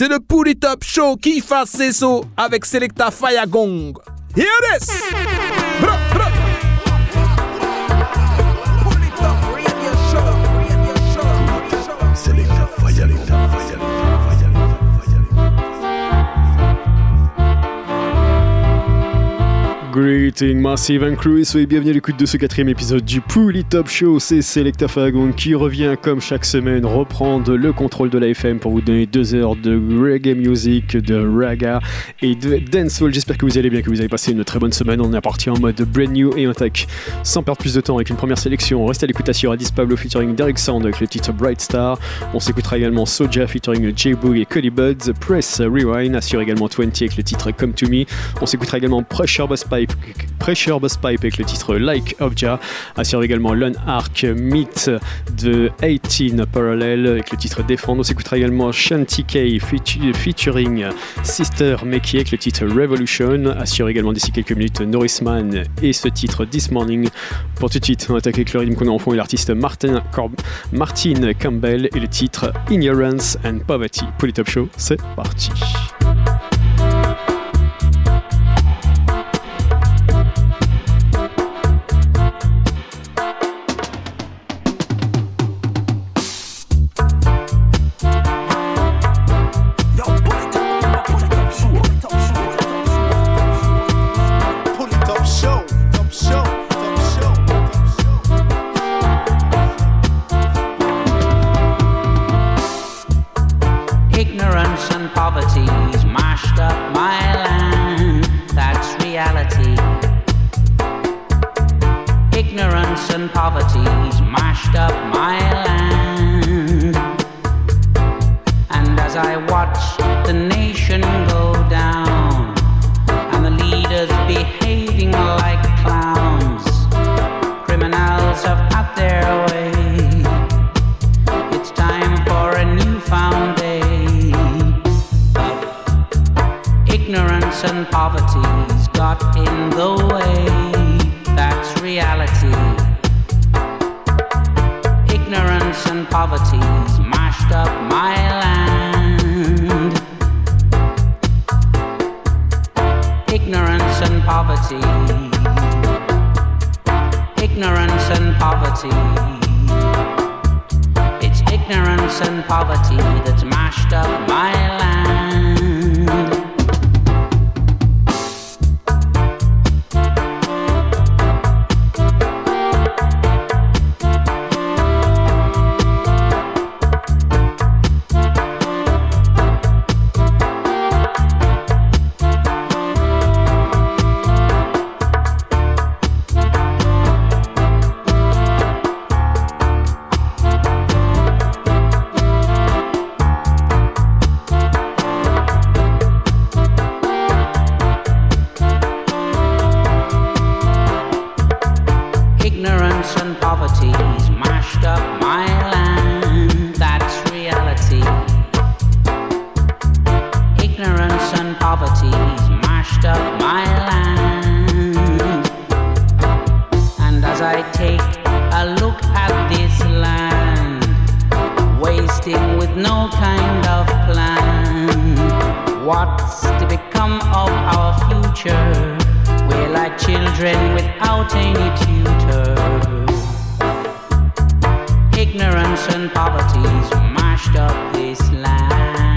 C'est le Pouli Top Show qui fasse ses sauts avec Selecta Fayagong. Here it is! Greeting Massive and Crew et soyez bienvenus à l'écoute de ce quatrième épisode du Pouli Top Show. C'est Selecta Fagon qui revient comme chaque semaine reprendre le contrôle de la FM pour vous donner deux heures de reggae music, de raga et de dancehall. J'espère que vous allez bien, que vous avez passé une très bonne semaine. On est parti en mode brand new et attaque sans perdre plus de temps avec une première sélection. On reste à l'écoute à Addis Pablo featuring Derek Sound avec le titre Bright Star. On s'écoutera également Soja featuring J Boog et Cody Buds. Press Rewind assure également 20 avec le titre Come to Me. On s'écoutera également Pressure Bass Pipe Pressure Boss Pipe avec le titre Like of Jah, assure également Lone Arc Meet de 18 Parallel avec le titre Défendre. On s'écoutera également Shanty K featuring Sister Meki avec le titre Revolution, assure également d'ici quelques minutes Norrisman et ce titre This Morning. Pour tout de suite, on attaque avec le rythme qu'on a en fond et l'artiste Martin, Martin Campbell et le titre Ignorance and Poverty. Pour les top show, c'est parti. poverty's mashed up What's to become of our future? We're like children without any tutor. Ignorance and poverty's mashed up this land.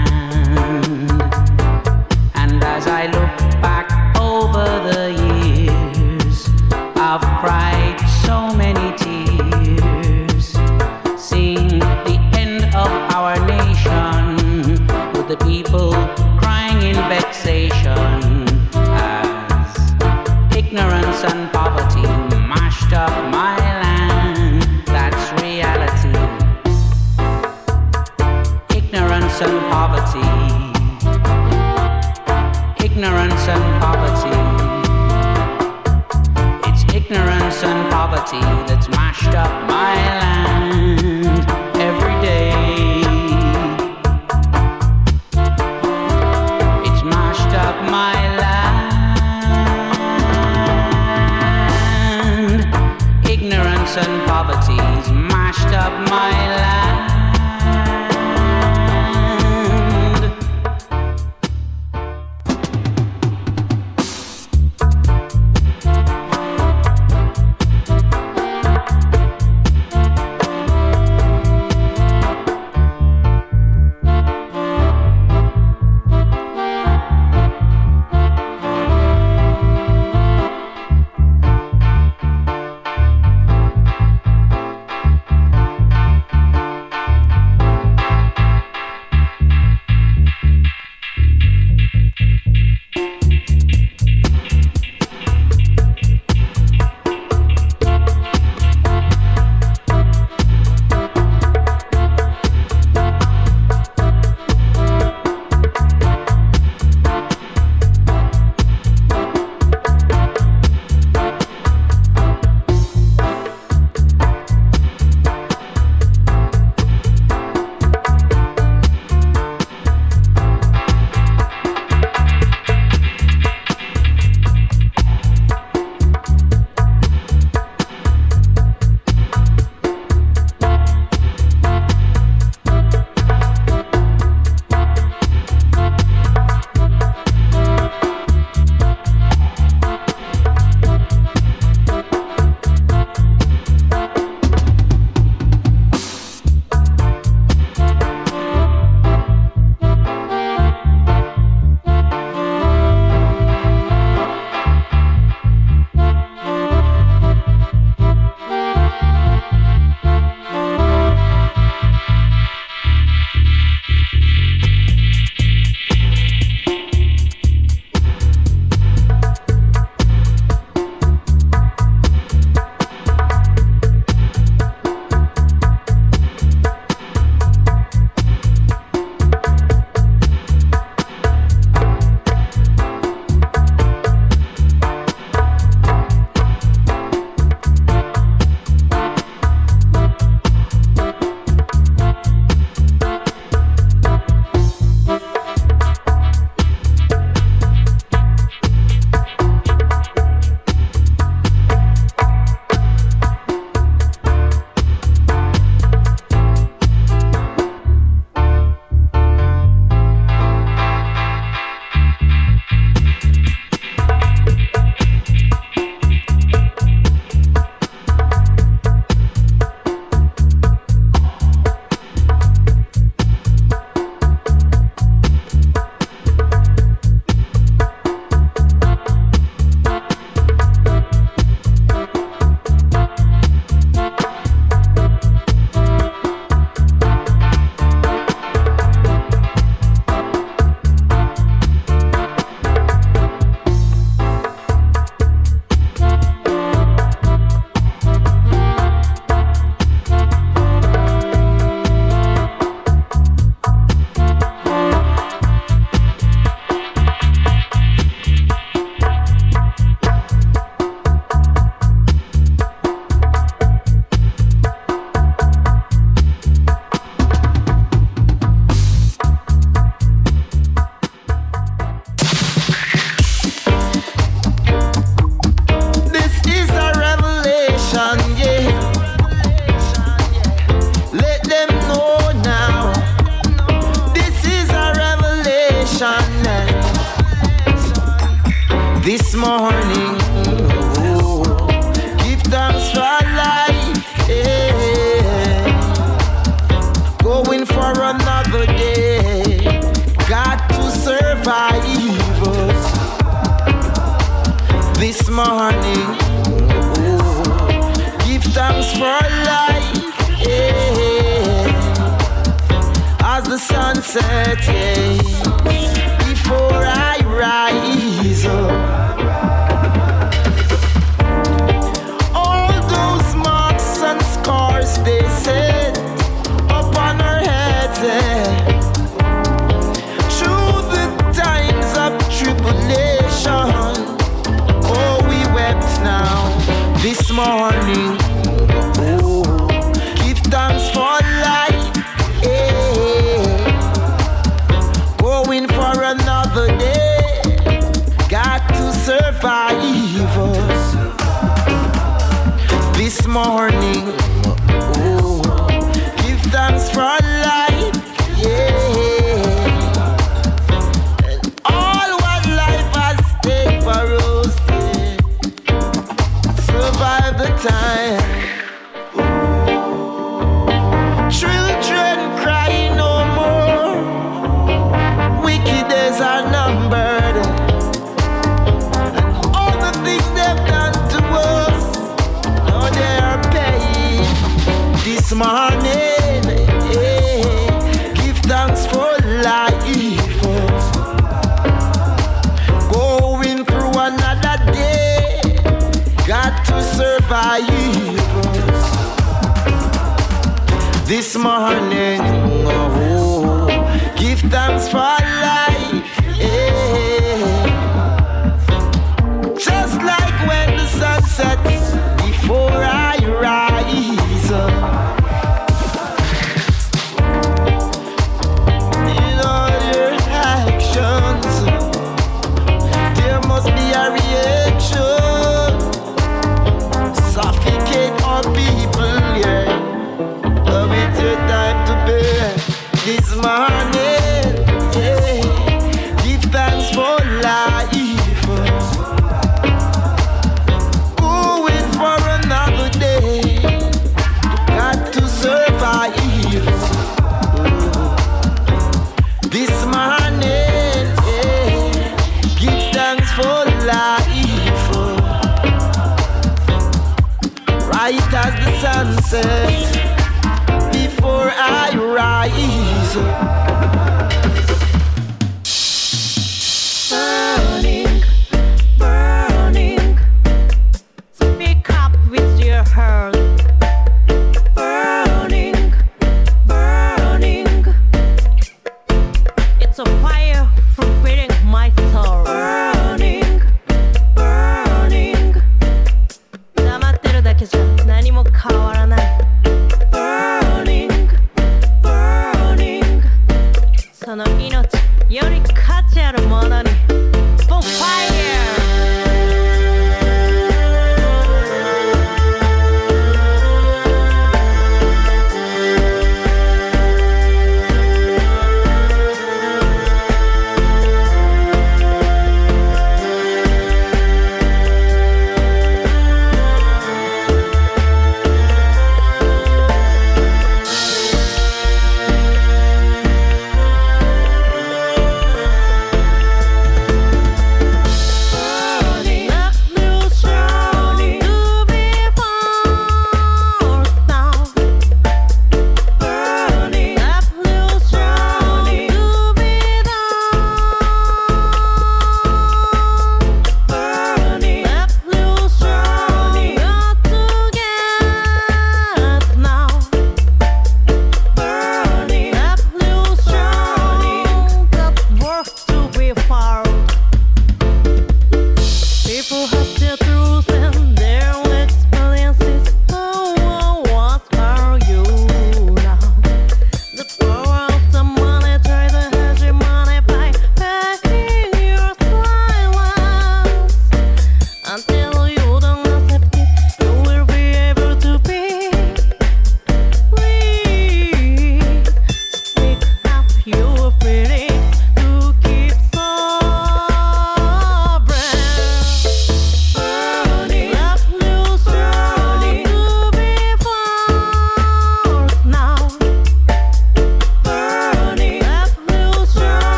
that's mashed up my life.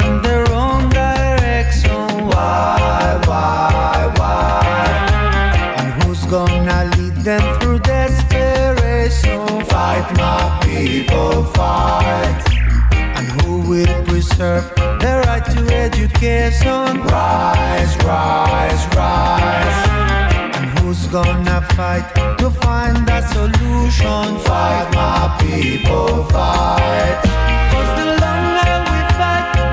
the wrong direction. Why, why, why? And who's gonna lead them through desperation? Fight, my people, fight. And who will preserve the right to education? Rise, rise, rise who's gonna fight to find a solution? Fight, my people, fight.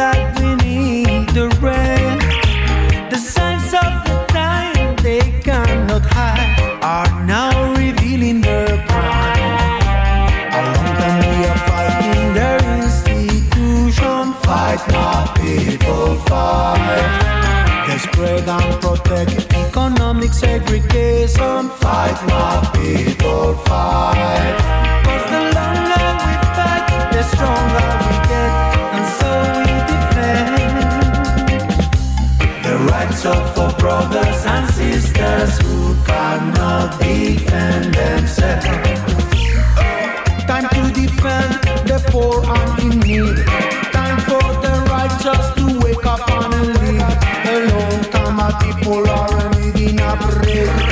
like we need the rain. The signs of the time they cannot hide are now revealing their prime. Along can be a fight in their institution. Fight my people fight. They spread and protect economic segregation. Fight my people fight. defend themselves. Time to defend the poor and in need. Time for the righteous to wake up and lead. A long time people are in a break.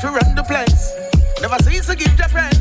to run the place. Never cease to give the praise.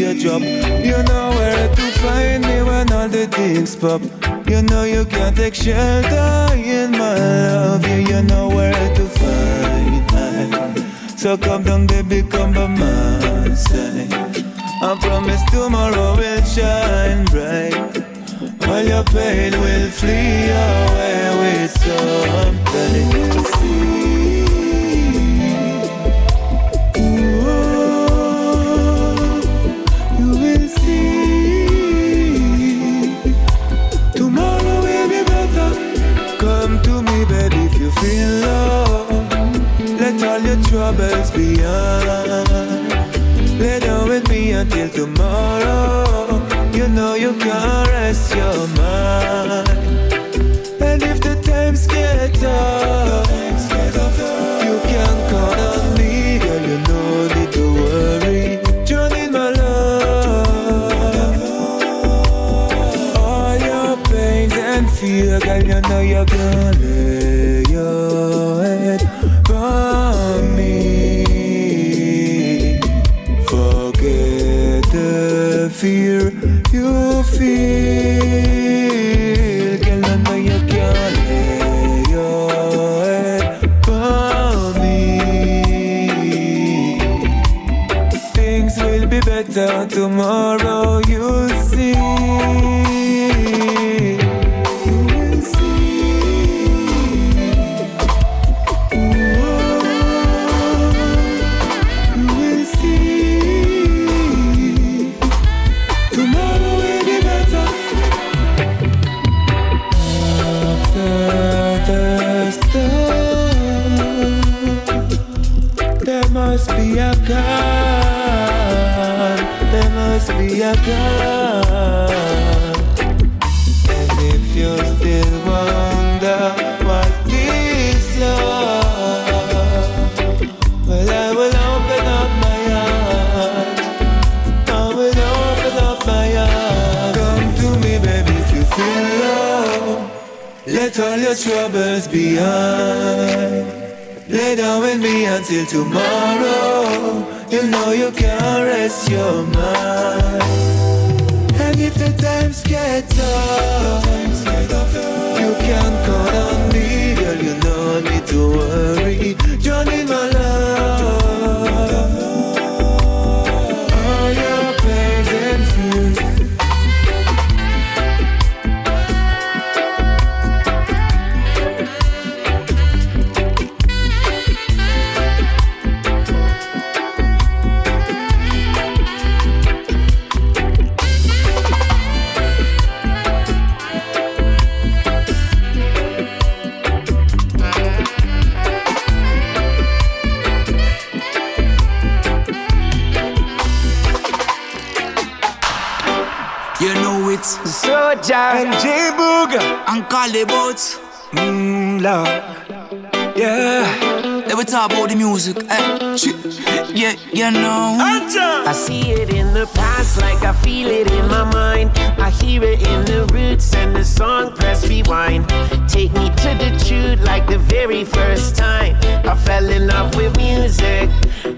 your job. You know where to find me when all the things pop. You know you can't take shelter in my love. You know where to find me. So come down, baby, come by my side. I promise tomorrow will shine bright. All your pain will flee away with some. until tomorrow. You know you can't rest your mind. is behind. Lay down with me until tomorrow. You know you can't rest your mind. And if the times get tough. Talk about the music. Yeah, you know. I see it in the past like I feel it in my mind. I hear it in the roots and the song press rewind. Take me to the truth like the very first time. I fell in love with music.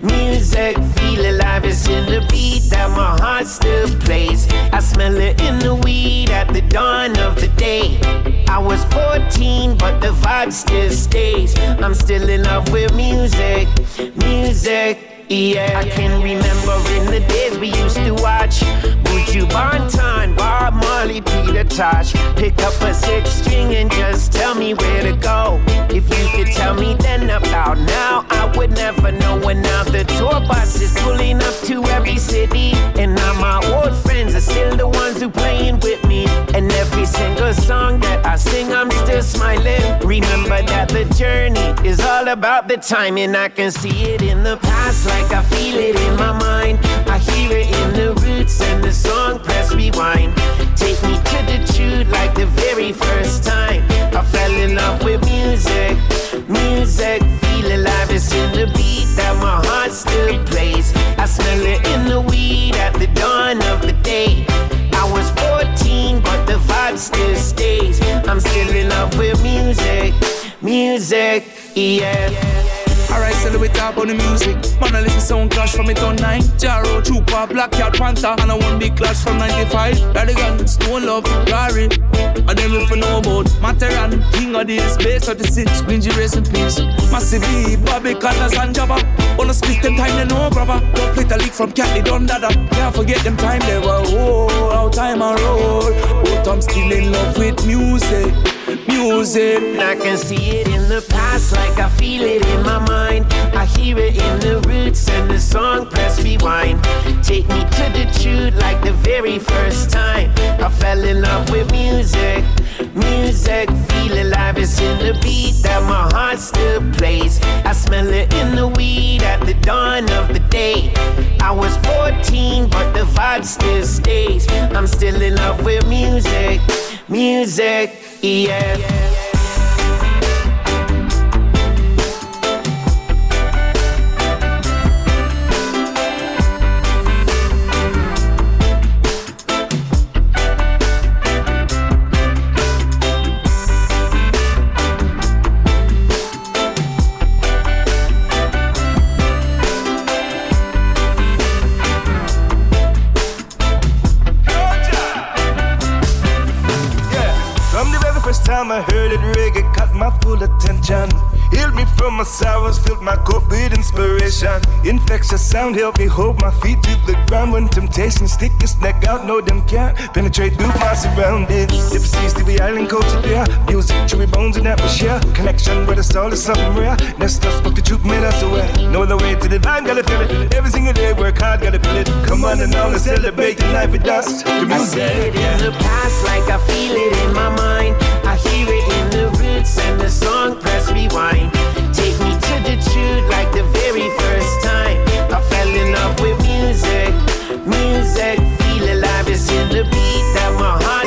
Music, feel alive, it's in the beat that my heart still plays. I smell it in the weed at the dawn of the day. I was 14, but the vibe still stays. I'm still in love with music, music. Yeah, I can remember in the days we used to watch Buju Banton, Bob Marley, Peter Tosh. Pick up a six string and just tell me where to go. If you could tell me then about now, I would never know. When now the tour bus is pulling up to every city, and now my old friends are still the ones who playing with me. And every single song that I sing, I'm still smiling. Remember that the journey is all about the timing. I can see it in the past, like I feel it in my mind. I hear it in the roots and the song press rewind. Take me to the truth like the very first time. I fell in love with music, music, feel alive. It's in the beat that my heart still plays. I smell it in the weed at the dawn of the day. I was 14, but the vibe still stays. I'm still in love with music, music, yeah. Alright, so we talk about the music. Man, I listen sound clash from it on 9. Jaro, Chupa, Black Cat, Panther. And I one big clash from 95. Radigan, Stone Love, Gary. And then if you know about Materan, King of this, base of the six, Green Race in peace. Massive E, Bobby, Connors, and Jabba. Wanna split them time, they know, brother. Don't play the league from Cat, they done that. Can't forget them time, they were, oh, how time I roll. Oh, but I'm still in love with music. Music. I can see it in the past, like I feel it in my mind. I hear it in the roots and the song press rewind. Take me to the truth, like the very first time. I fell in love with music, music, feel alive. It's in the beat that my heart still plays. I smell it in the weed at the dawn of the day. I was 14, but the vibe still stays. I'm still in love with music, music, yeah. From my sorrows, filled my cup with inspiration. Infectious sound helped me hold my feet to the ground when temptation stick its neck out. No, them can't penetrate through my surroundings. If to the island culture there, music, chewy bones, and atmosphere. Connection with the soul is something rare. That's just what the truth made us aware. No other way to the line, gotta feel it. Every single day, work hard, gotta feel it. Come on and now, let's celebrate the life with us. The I see it music, in the past like I feel it in my mind. I hear it in the roots and the song press rewind. To the truth like the very first time. I fell in love with music, music, feel alive. It's in the beat that my heart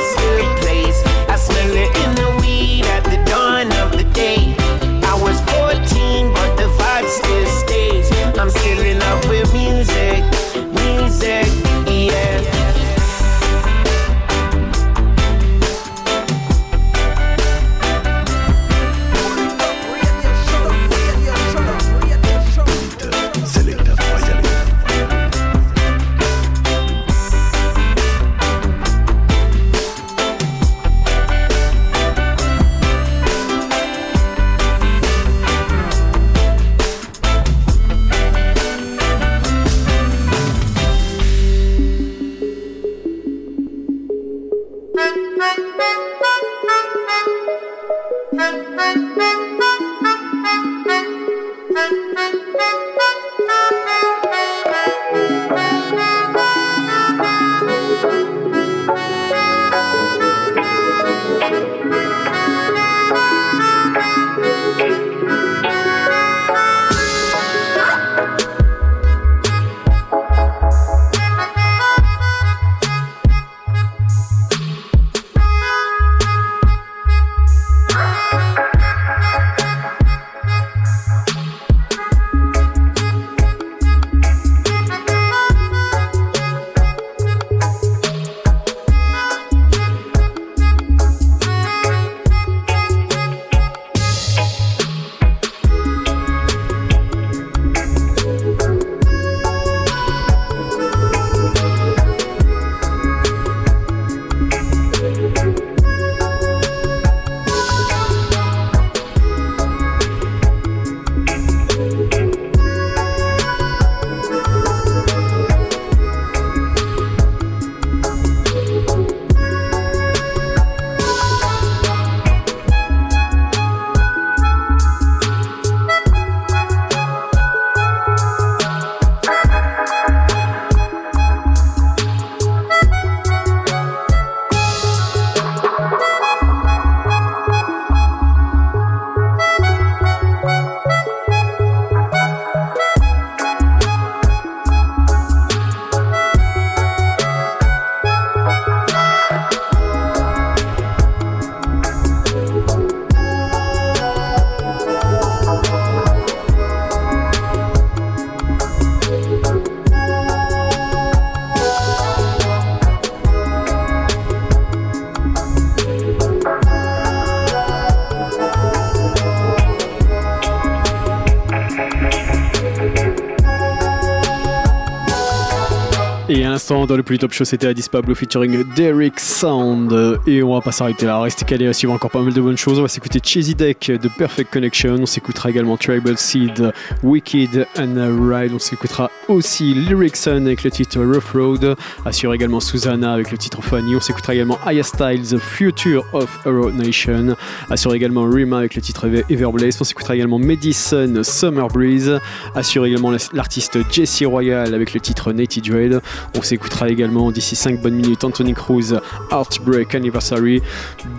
dans le plus top show, c'était Addis Pablo featuring Derek Sound. Et on va pas s'arrêter là, restez calés suivre encore pas mal de bonnes choses. On va s'écouter Cheesy Deck de Perfect Connection. On s'écoutera également Tribal Seed, Wicked and Ride. On s'écoutera aussi Lyricson avec le titre Rough Road. Assure également Susanna avec le titre Funny. On s'écoutera également Aya Styles, Future of Euro Nation. Assure également Rima avec le titre Everblaze. On s'écoutera également Medicine, Summer Breeze. Assure également l'artiste Jesse Royal avec le titre Natty Dread. On s'écoutera également d'ici 5 bonnes minutes Anthony Cruz, Heartbreak Anniversary.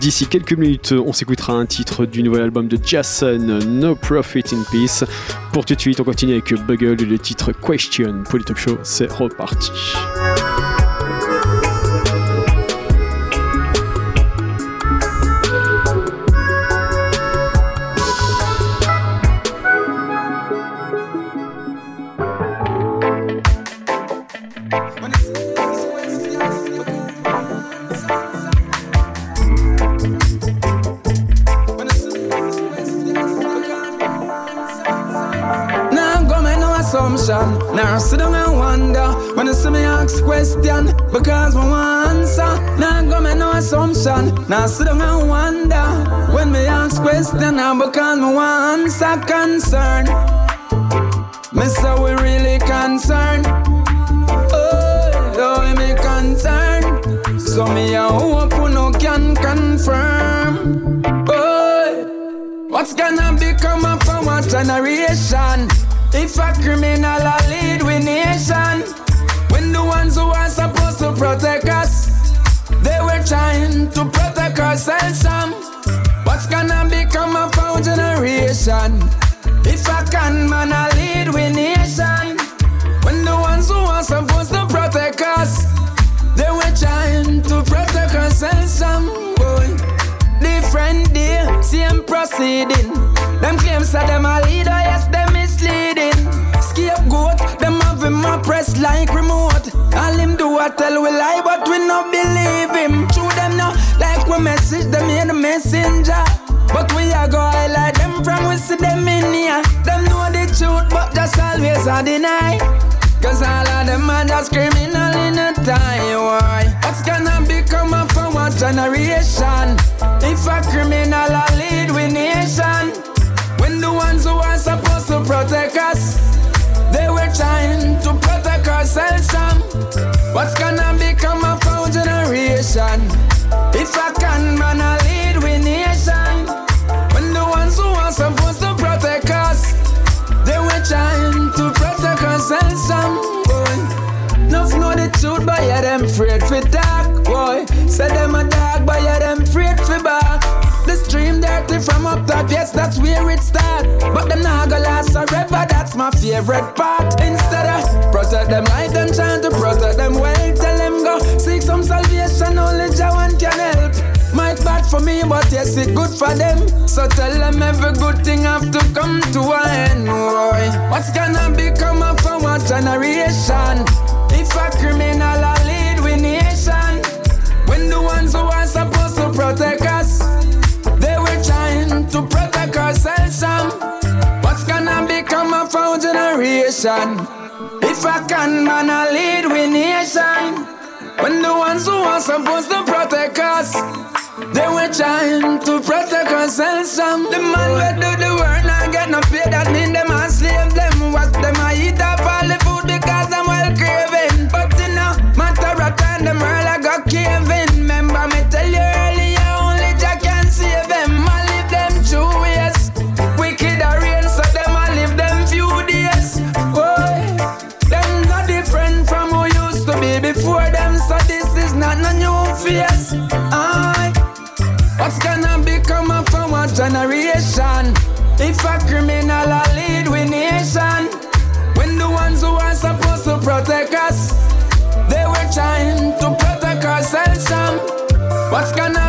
D'ici quelques minutes, on s'écoutera un titre du nouvel album de Jason, No Profit in Peace. Pour tout de suite, on continue avec Bugle et le titre Question. Pour les top show, c'est reparti. Me assumption Now sit down and wonder when you see me ask question because my answer. Now go make no assumption. Now sit down and wonder when me ask question now because my answer concern. Me say we really concerned. Me concerned. So me a hope no can confirm. Oh, what's gonna become of our generation? If a criminal a lead we nation, when the ones who are supposed to protect us, they were trying to protect ourselves some. What's gonna become of our generation? If a can man a lead we nation, who are supposed to protect us, they were trying to protect ourselves some. Boy, different day, same proceeding. Them claims that them a leader, yes, them misleading. Scapegoat, them have him oppressed like remote. All him do I tell we lie, but we not believe him. True them now, like we message them in the messenger. But we are go highlight them from we see them in here. Them know the truth, but just always a deny. Cause all of them are just criminal in a time. Why? What's gonna become of our generation? If a criminal a lead we nation. When the ones who are supposed to protect us, they were trying to protect ourselves from. What's gonna become of our generation? If I can man a buyer them afraid fi talk, boy. Say them a dog buyer them afraid fi bark. The stream dirty from up top, yes that's where it start. But them not gonna last forever, that's my favorite part. Instead of protect them like them trying to protect them well, tell them go seek some salvation, only Jawan can help. Might bad for me, but yes, it good for them. So tell them every good thing have to come to an end. Boy. What's gonna become of our generation? If a criminal a lead we nation, when the ones who are supposed to protect us, they were trying to protect ourselves some. What's gonna become of our generation? If a can man a lead we nation, when the ones who are supposed to protect us, they were trying to protect ourselves some. The man who do the work not get no pay, that mean them a slave, them what them a eat up all the food. What's gonna become of our generation? If a criminal a lead we nation, when the ones who are supposed to protect us, they were trying to protect ourselves. Um. What's gonna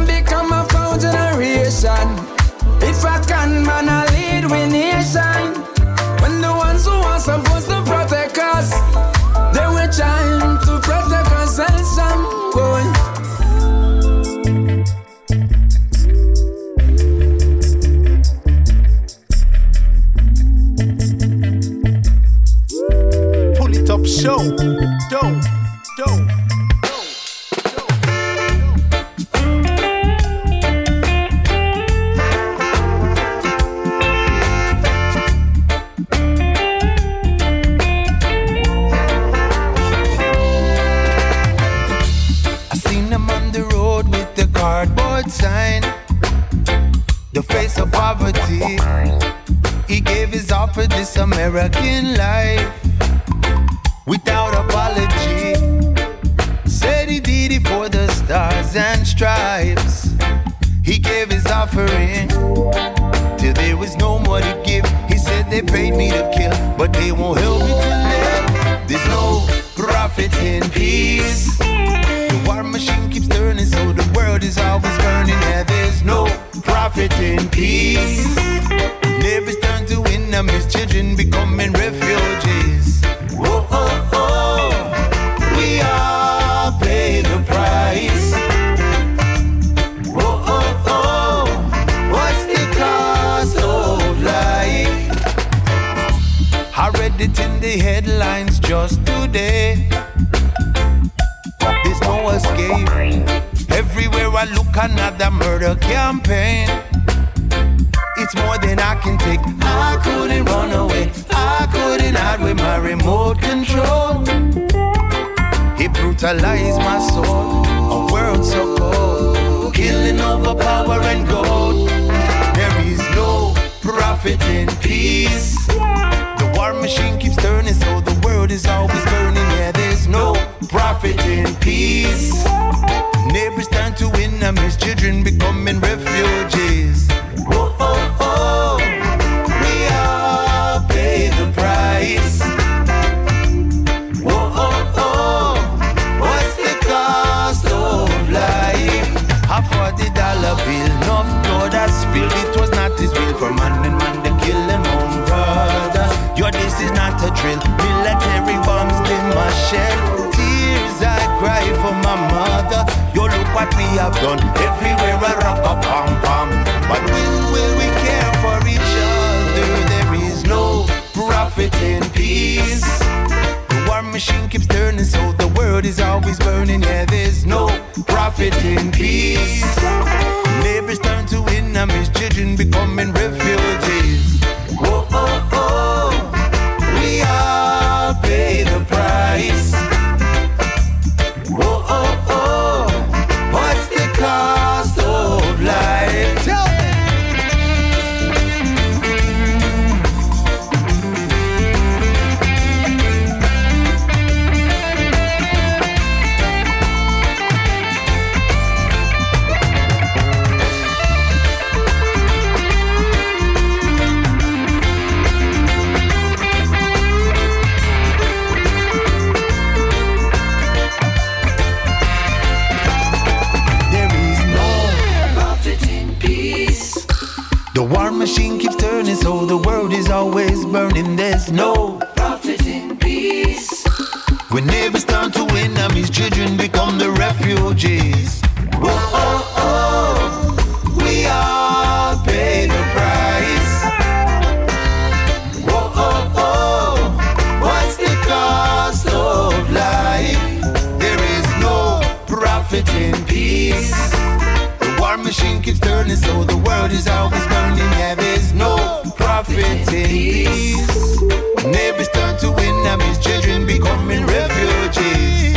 nation keeps turning, so the world is always burning. Yeah, there's no profit in peace. Neighbors turn to enemies, children becoming refugees.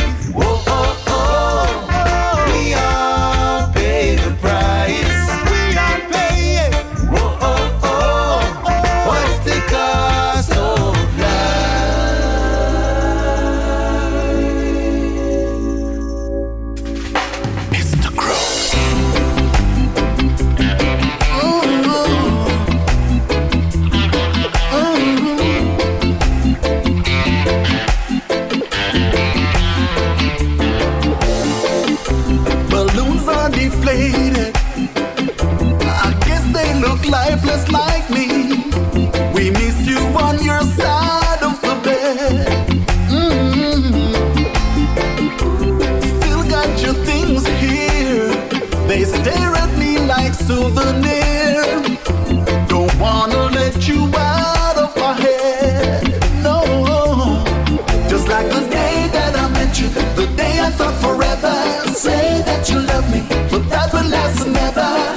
사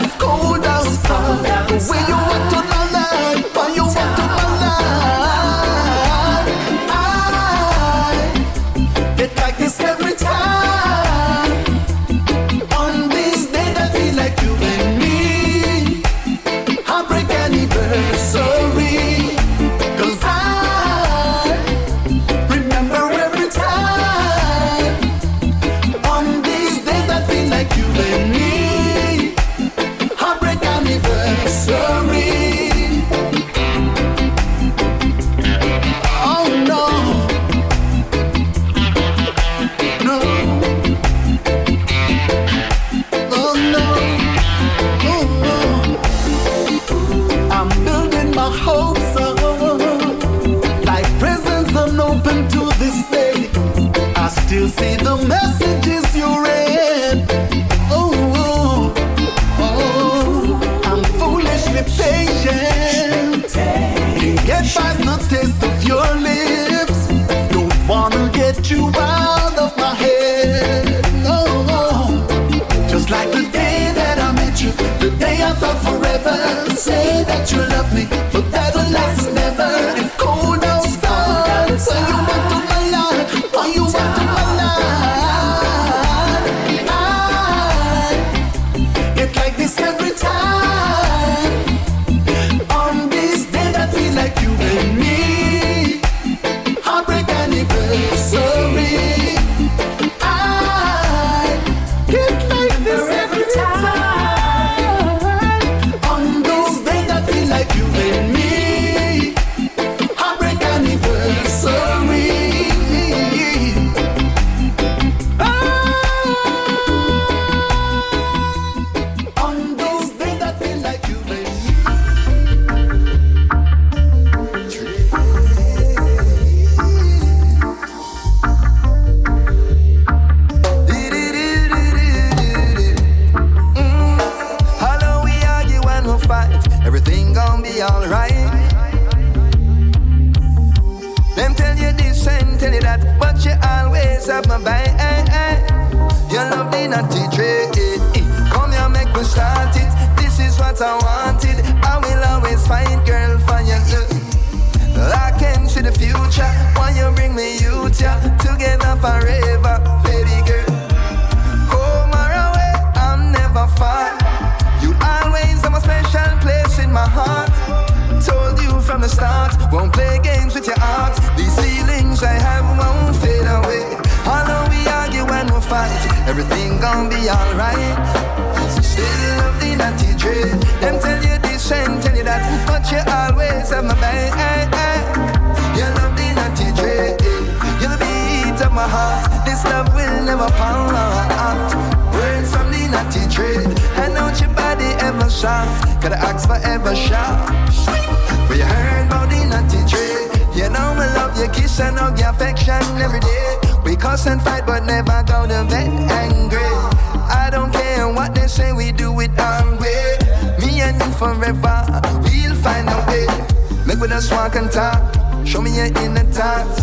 back talk. Show me your inner thoughts.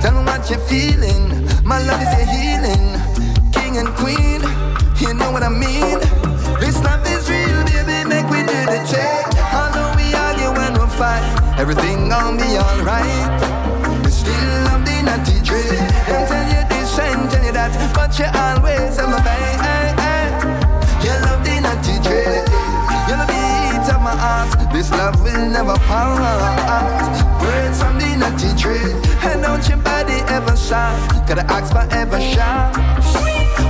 Tell me what you're feeling. My love is your healing. King and queen, you know what I mean. This love is real, baby. Make we do the check. I know we argue when we fight. Everything gon' be alright. Still love the naughty dream. And tell you this and tell you that, but you always have my back. heart. This love will never part. Words from the nutty tree, and don't your body ever sigh. Gotta ask for ever shot.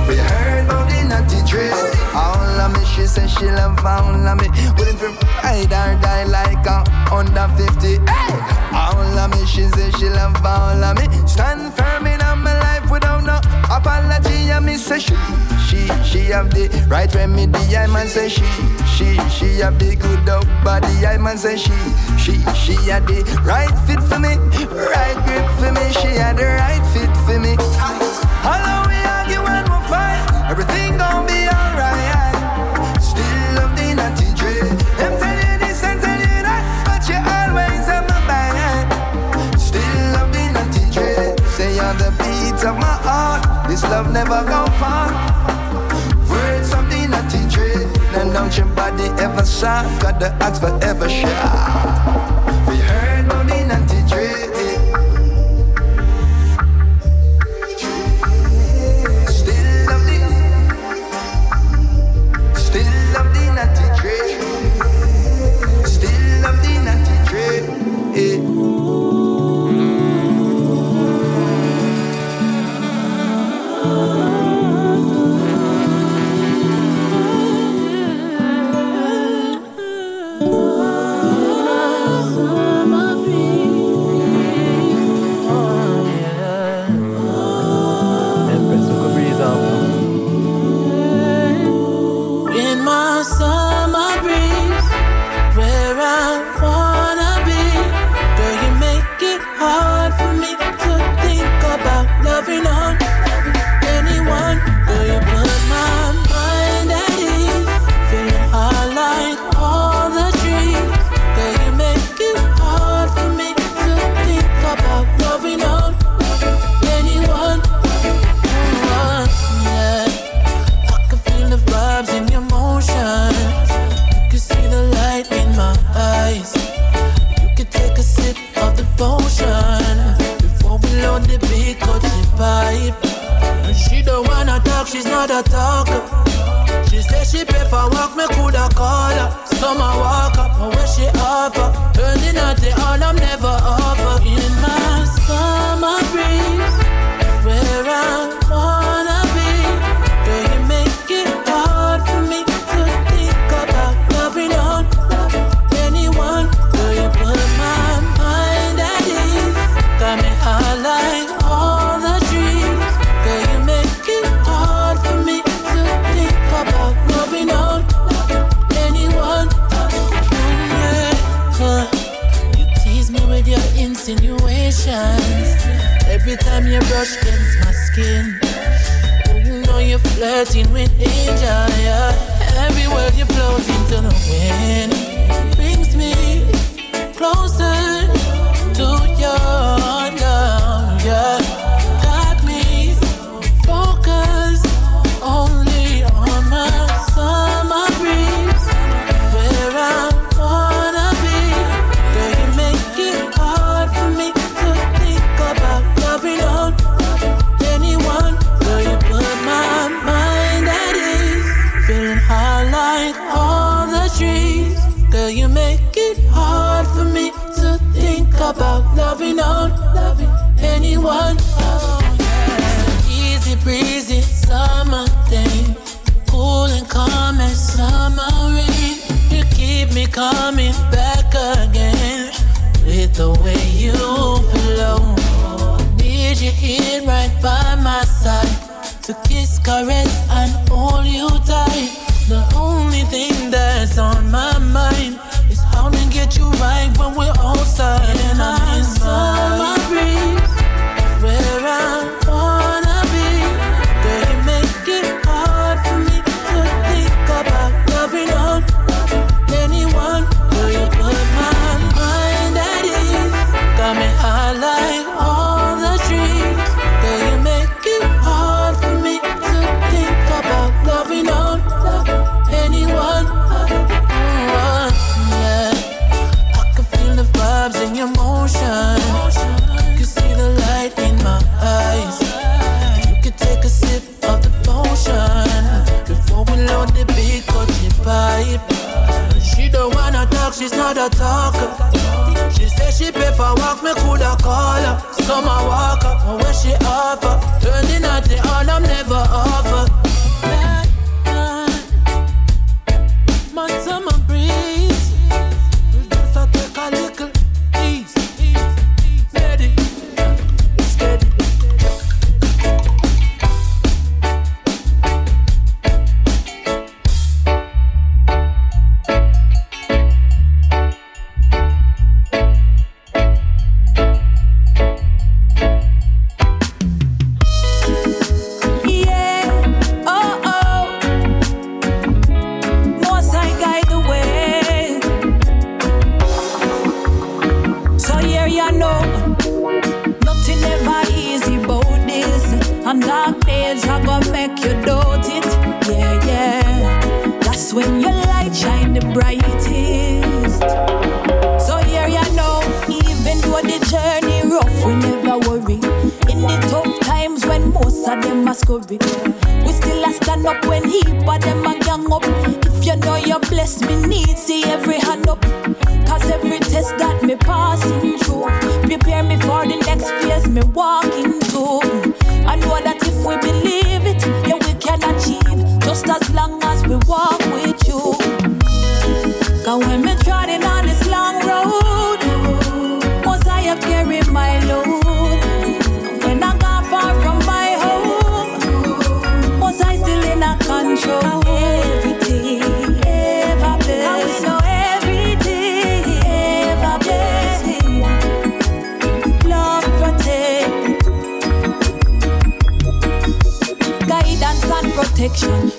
We heard about the nutty tree. All of me, she said she love all of me. Willing to ride or die like a under 50. Hey! All of me, she said she love all of me. Stand firm in my life without no apology. I me say she, she, she have the right remedy. I man say she she, she have the good body, I man say she. She, she had the right fit for me, right grip for me. She had the right fit for me. want your body ever soft, got the axe forever sharp. Scurry, we still a stand up when he of them a gang up. If you know you're blessed, me need see every hand up. Cause every test that me passing through, prepare me for the next phase me walking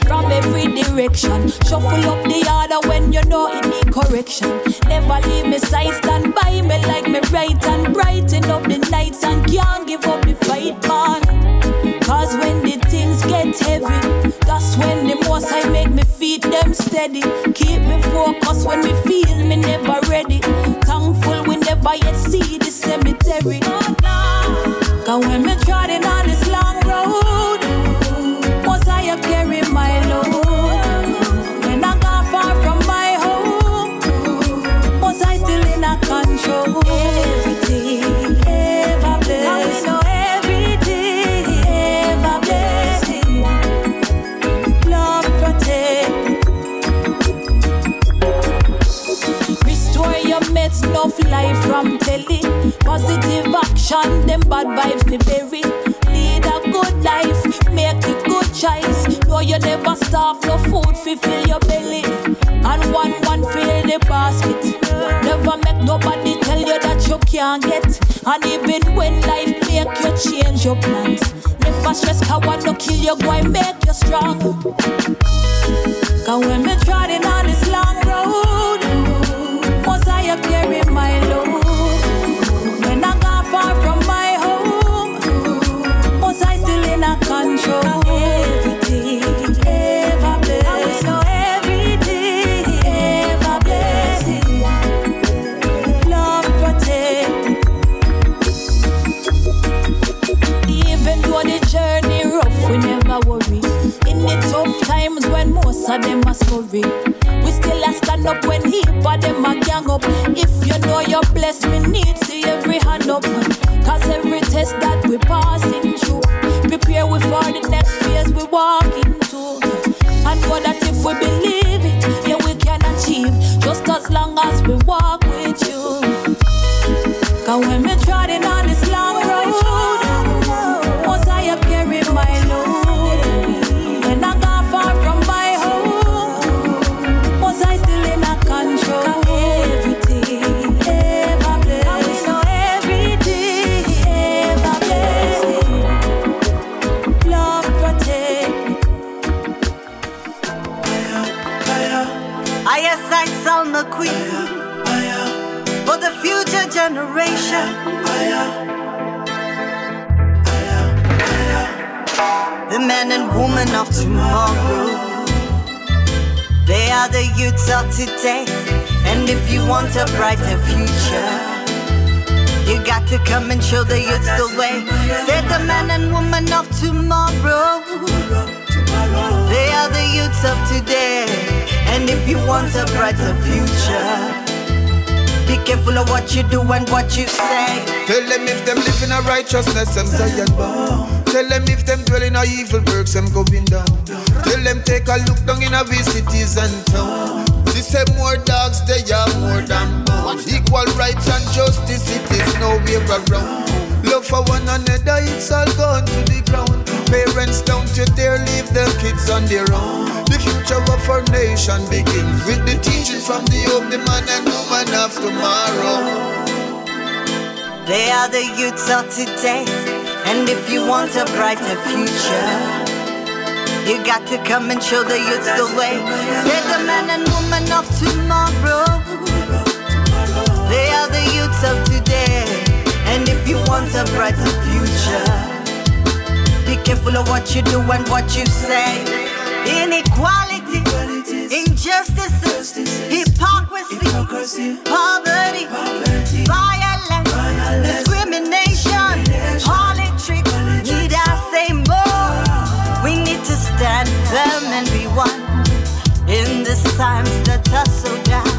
from every direction. Shuffle up the order when you know it need correction. Never leave me side, stand by me like me right and brighten up the nights and can't give up the fight, man. Cause when the things get heavy, that's when the most I make me feet them steady. Keep me focused when me feel me never ready. Thankful we never yet see the cemetery. Cause when me trotting on this fly from telly. Positive action, them bad vibes they bury. Lead a good life, make a good choice. No, you never starve, no food fi fill your belly. And one one fill the basket. Never make nobody tell you that you can't get. And even when life make you change your plans, never stress I no kill you, go make you strong. Cause when me trotting on this long we still a stand up when heap of them a gang up. If you know you're blessed, we need see every hand up. Cause every test that we passing through, prepare we for the next phase we walk into. And know that if we believe it, yeah we can achieve. Just as long as we walk with you. Cause when me trotting on I yes, on the queen for the future generation. The men and women of tomorrow. They are the youths of today. And if you want a brighter future, you got to come and show the youths the way. Say the men and women of tomorrow. They are the youths of today. And if you want a brighter future, Be careful of what you do and what you say. Tell them if them live in a righteousness, them Zion bound. Tell them if them dwell in a evil works, them going down. Tell them take a look down in a cities and town. She said more dogs, they are more than bones. Equal rights and justice, it is no way around. Love for one another, it's all gone to the ground. Parents don't you dare leave their kids on their own. The future of our nation begins with the teaching from the old man and woman of tomorrow. They are the youths of today. And if you want a brighter future, you got to come and show the youths the way. They're the man and woman of tomorrow. They are the youths of today. And if you want a brighter future, careful of what you do and what you say. Inequality, injustice, hypocrisy, poverty, violence, discrimination, politics. Need I say more? We need to stand firm and be one in these times that are so dark.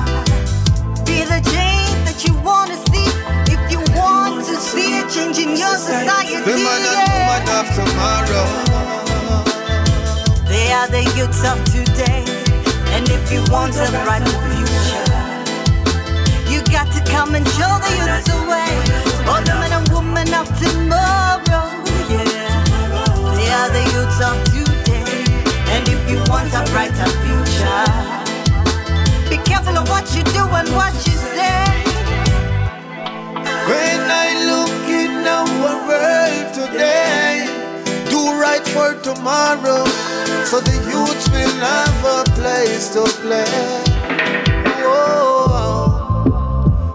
To see a change in your society. The man and woman of tomorrow. They are the youths of today. And if you want a brighter future, you got to come and show the youths the way. Oh, the men and women of tomorrow. Yeah. They are the youths of today. And if you want a brighter future, be careful of what you do and what you say. When I look in our world today, do right for tomorrow, so the youths will have a place to play. Whoa.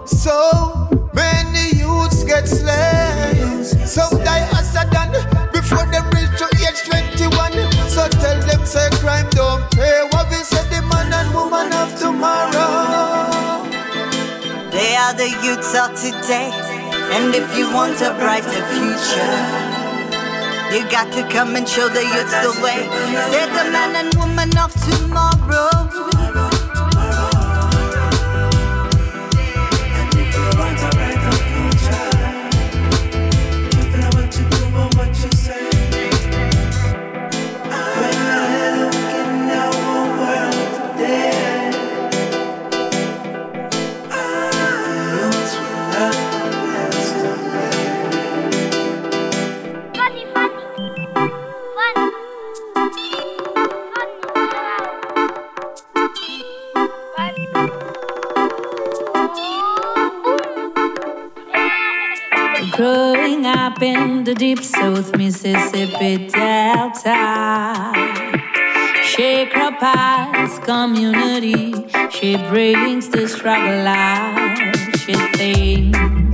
So many youths get slain, some die as a done before them reach to age 21. So tell them say crime don't pay. What we say the man and woman of tomorrow. They are the youths of today. And if you want a brighter future, you got to come and show the youths the way. Say the man and woman of tomorrow. The deep South Mississippi Delta, Sharecroppers community, she brings the struggle out. She thinks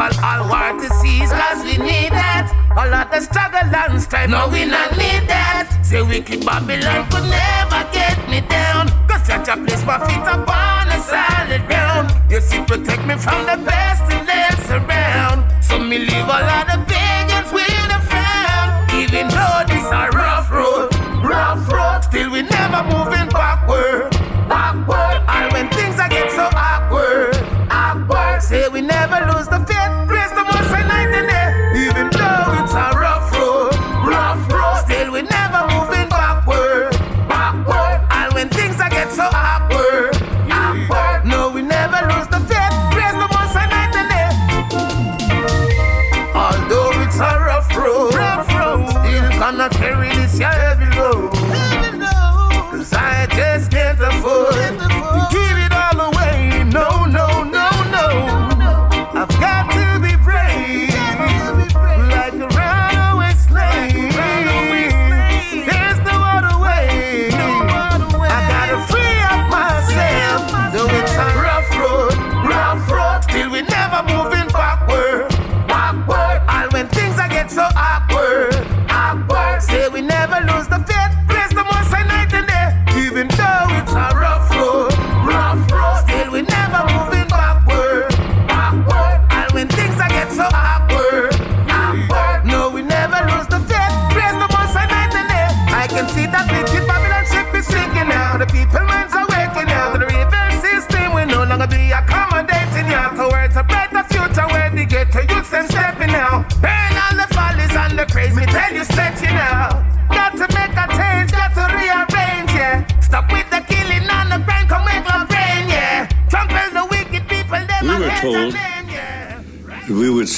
fall all war to cease, cause we need that. All of the struggle and strife, no, we not need that. Say wicked Babylon could never get me down. Cause such a place my feet upon a solid ground. You see, protect me from the best and less around. So me leave all of the pagans with a frown. Even though this a rough road, rough road, still we never moving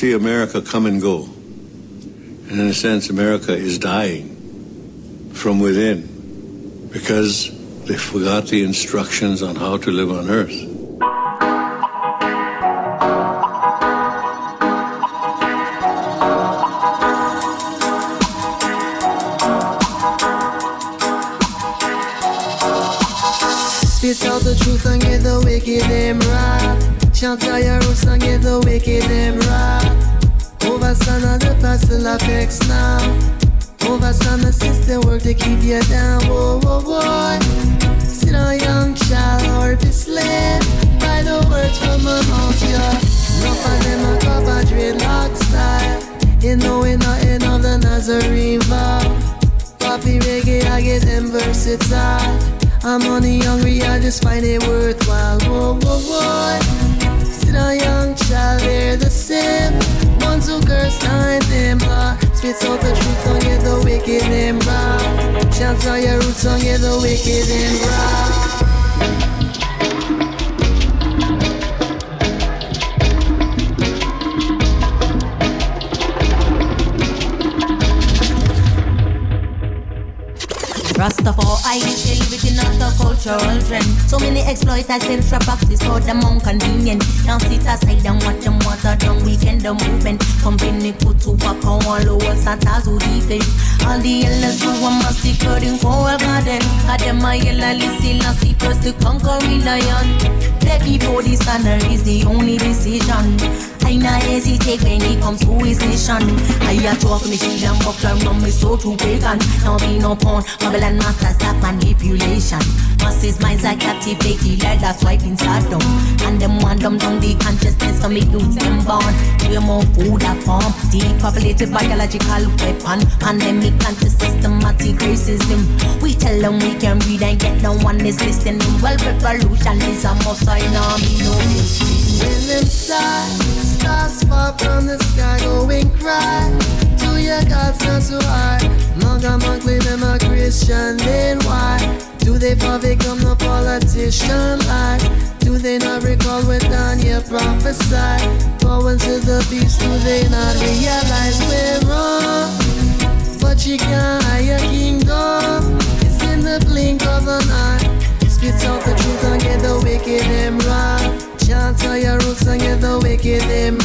see America come and go. And in a sense, America is dying from within because they forgot the instructions on how to live on earth. Cultural trend. So many exploiters sell trap boxes for them inconvenient. Now sit aside and watch them water down weekend the movement. Company put to work on all over Santa's who defend. All the elders who are massacred in Coral Garden. Had them a yellow listen and see first to conquer lion. Dead before the sun is the only decision. Not hesitate when it comes to his mission. I a talk me shield and buckler run me so to pagan. Now be no pawn, Babylon masters that manipulation. Masses minds are captivated like that's are done. And them want them down the consciousness for me youths them born. Way more food at form, depopulated biological weapon. Pandemic anti systematic racism. We tell them we can read and get no one is listening. Well, revolution is a must. I know me this. When them stars, stars fall from the sky, go and cry. To your God's not so hard. Manga man claim them a Christian, then why? Do they fall victim to politician lies? Do they not recall what Daniel prophesied? Going to the beast, do they not realize we're wrong? But you can't hide your kingdom. It's in the blink of an eye. Spit out the truth and get the wicked them right chance of your roots and get the wicked them.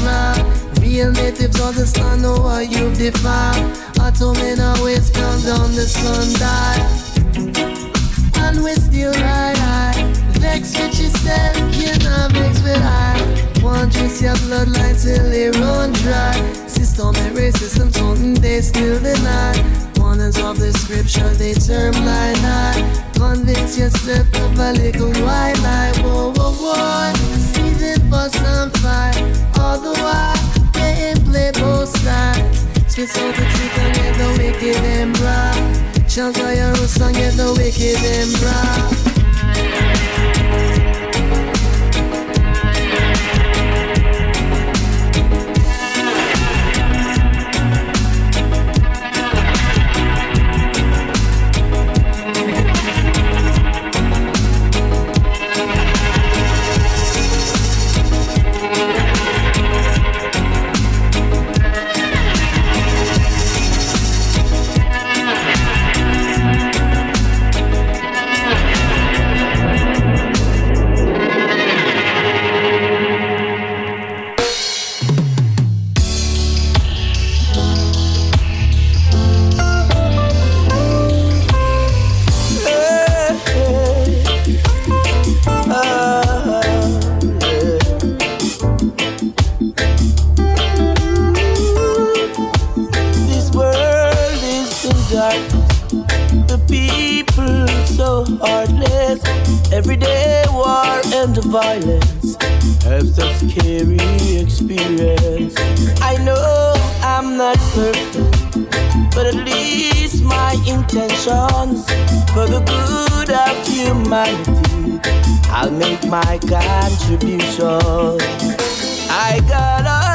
Real natives understand what you've defined. Ottoman always comes on the sun sundial. And we still ride high. Vex with yourself, you're not vexed with I. Want trace your bloodline till they run dry. System and racism, something they still deny corners of the scripture they term lie lie. Convicts you slipped a little white lie. Whoa, whoa, whoa. Season for some fight. All the while, getting play both sides. Spit so the truth and get the wicked and broad. Shout out your own and get the wicked and broad. Everyday war and violence have the scary experience. I know I'm not perfect, but at least my intentions for the good of humanity, I'll make my contribution. I got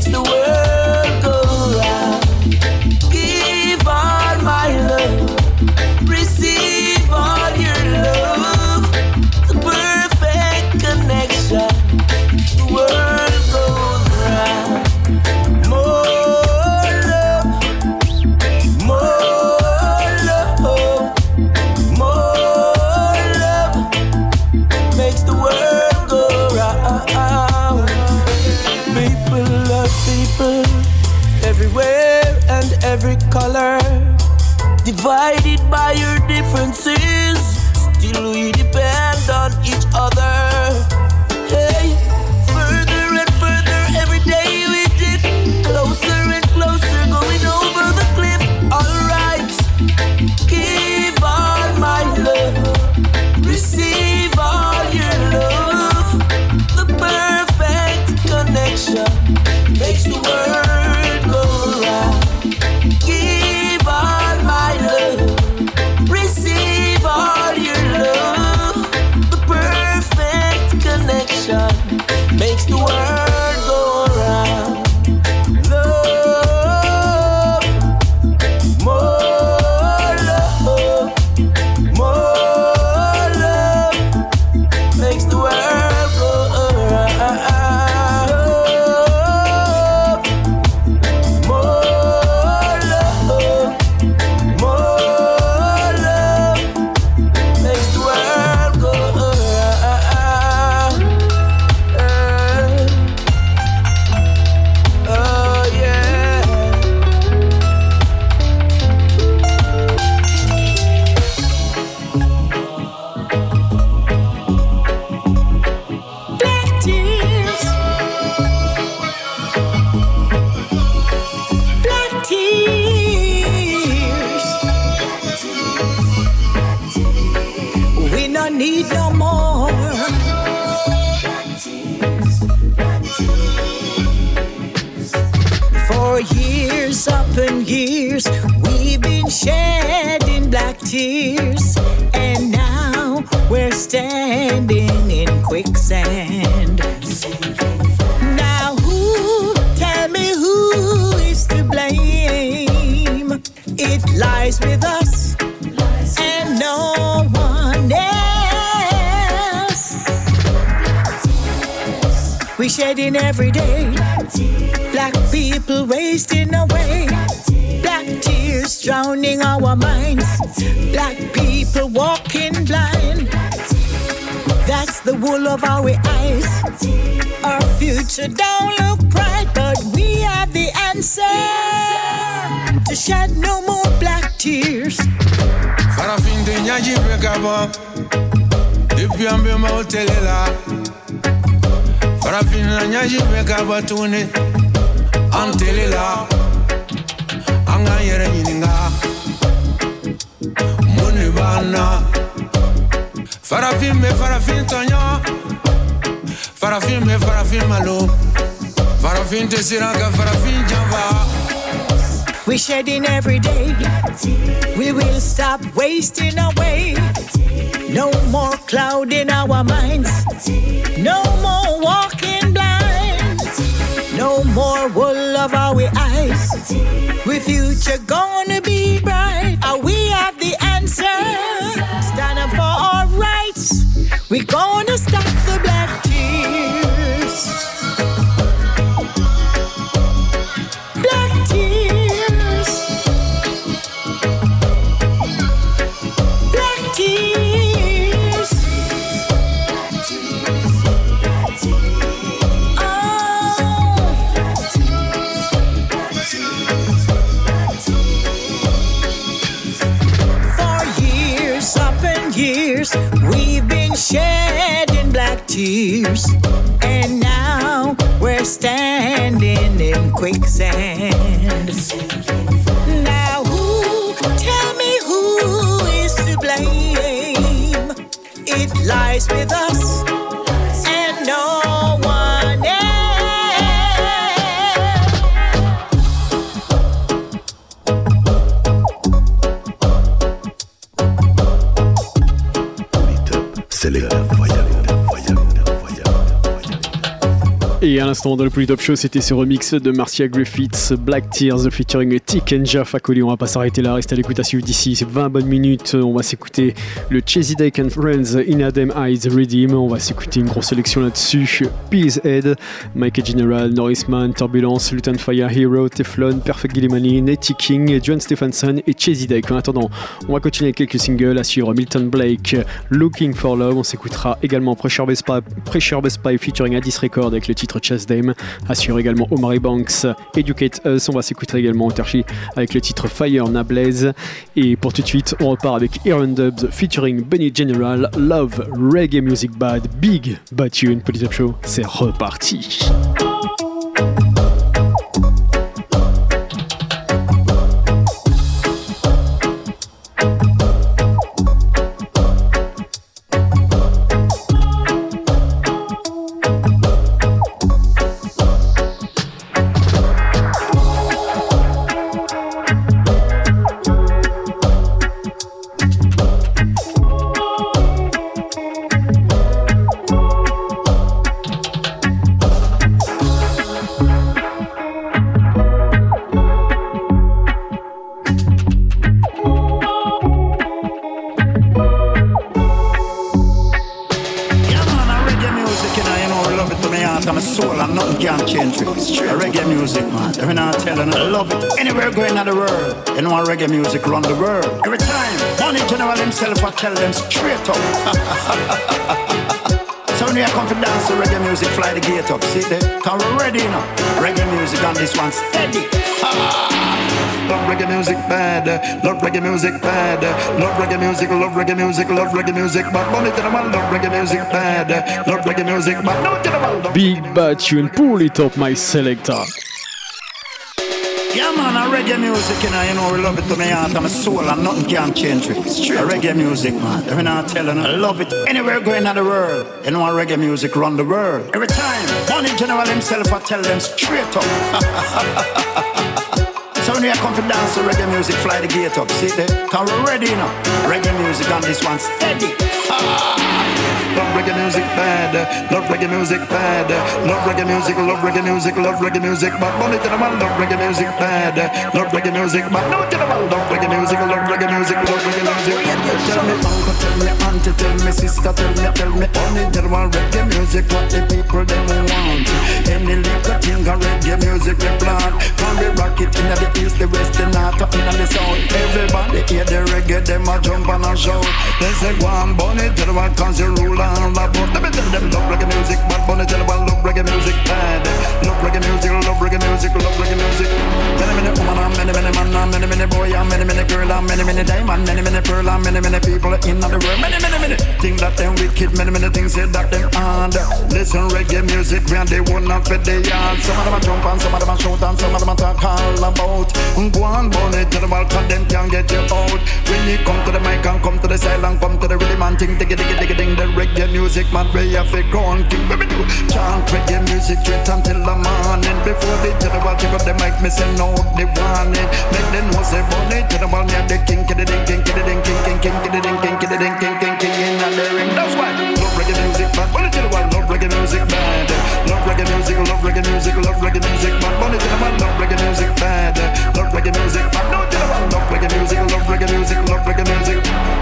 takes the world. Bekaba tune Antele la Anga yere nyininga Muni bana Farafin me farafin tonya Farafin me farafin malo Farafin te siranga farafin jamba We're shedding every day. We will stop wasting away. No more cloud in our minds. No more We future gonna It with us l'instant dans le Polytop Show, c'était ce remix de Marcia Griffiths, Black Tears featuring Tick and Jaffa Coli. On va pas s'arrêter là, reste à l'écoute à suivre d'ici. C'est 20 bonnes minutes. On va s'écouter le Chasey Dyke and Friends, In Adam Eyes Redeem. On va s'écouter une grosse sélection là-dessus. Peace Head, Mike General, Norrisman, Turbulence, Luton Fire Hero, Teflon, Perfect Gillimani, Nettie King, John Stephenson et Chasey Dyke. En attendant, on va continuer avec quelques singles à suivre Milton Blake, Looking for Love. On s'écoutera également Pressure Best Spy featuring Addis Record avec le titre Dame. Assure également Omari Banks, Educate Us. On va s'écouter également Terchi avec le titre Fire Nablaze. Et pour tout de suite, on repart avec Aaron Dubs featuring Benny General, Love, Reggae Music Bad, Big Tune, Polytop Show. C'est reparti. Reggae music run the world. Every time, Bunny General himself, I tell them straight up. So when you come for dance to reggae music, fly the gate up, see there? Cause we're ready now. Reggae music on this one steady. Love reggae music bad, love reggae music bad, love reggae music, love reggae music, love reggae music, but money to the man, love reggae music bad, love reggae music, but no to the man, Big Bad Tune pour les top My Selector. Yeah, man, a reggae music, you know, you know, we love it to my heart, I'm a soul, and nothing can change it. A reggae music, man, every now and telling, I love it. Anywhere going in the world, you know, a reggae music run the world. Every time, Bunny General himself, I tell them straight up. So when you come for dance to reggae music, fly the gate up, see there? Cause we're. Reggae music on this one steady. Love reggae music bad, love reggae music bad, love reggae music, love reggae music, love reggae music, but money to the man, love reggae music bad, love reggae music, but no to the man, love reggae music, love reggae music, love reggae music. Tell me uncle, tell me auntie, tell me sister, tell me, tell me honey, there want reggae music, what the people them want. Any little thing a reggae music we plant. From the rock it in the east, the west, the north, in the south. Everybody hear the reggae, them a jump and a shout. They say go on bunny, tell cause you rule and the boat. Let me tell them love reggae music, but bunny tell the one love reggae music bad. Love reggae music, love reggae music, love reggae music. Many, many woman and many, many man and many, many boy and many, many girl and many, many diamond, many, many pearl and many, many people in the world. Many, many, many things that them wicked, many, many things say that them hard. Listen reggae music, when they one up for the yard. Some of them a jump and some of them a shout and some of them a talk all about. Go on, bunny to the wall, cause them can't get you out. When you come to the mic and come to the side and come to the rhythm and ting, diggy, diggy, diggy, ding, the reggae music, man, you fi go on, king, baby, do. Chant reggae music straight until the morning. Before the wall, take up the mic, me no, they want it. Make them know say bunny the me a the king, kiddy, ding, king, kiddy, ding, king, king, king, kiddy, ding, king, kiddy, ding, king, king, king, in the ring. That's why music. Bunny to the wall, love reggae music, bad. Love reggae music, love reggae music, love reggae music, man. Bunny to the wall, love reggae music, bad. Love reggae music, man. No to the wall, love reggae music, love reggae music, love reggae music.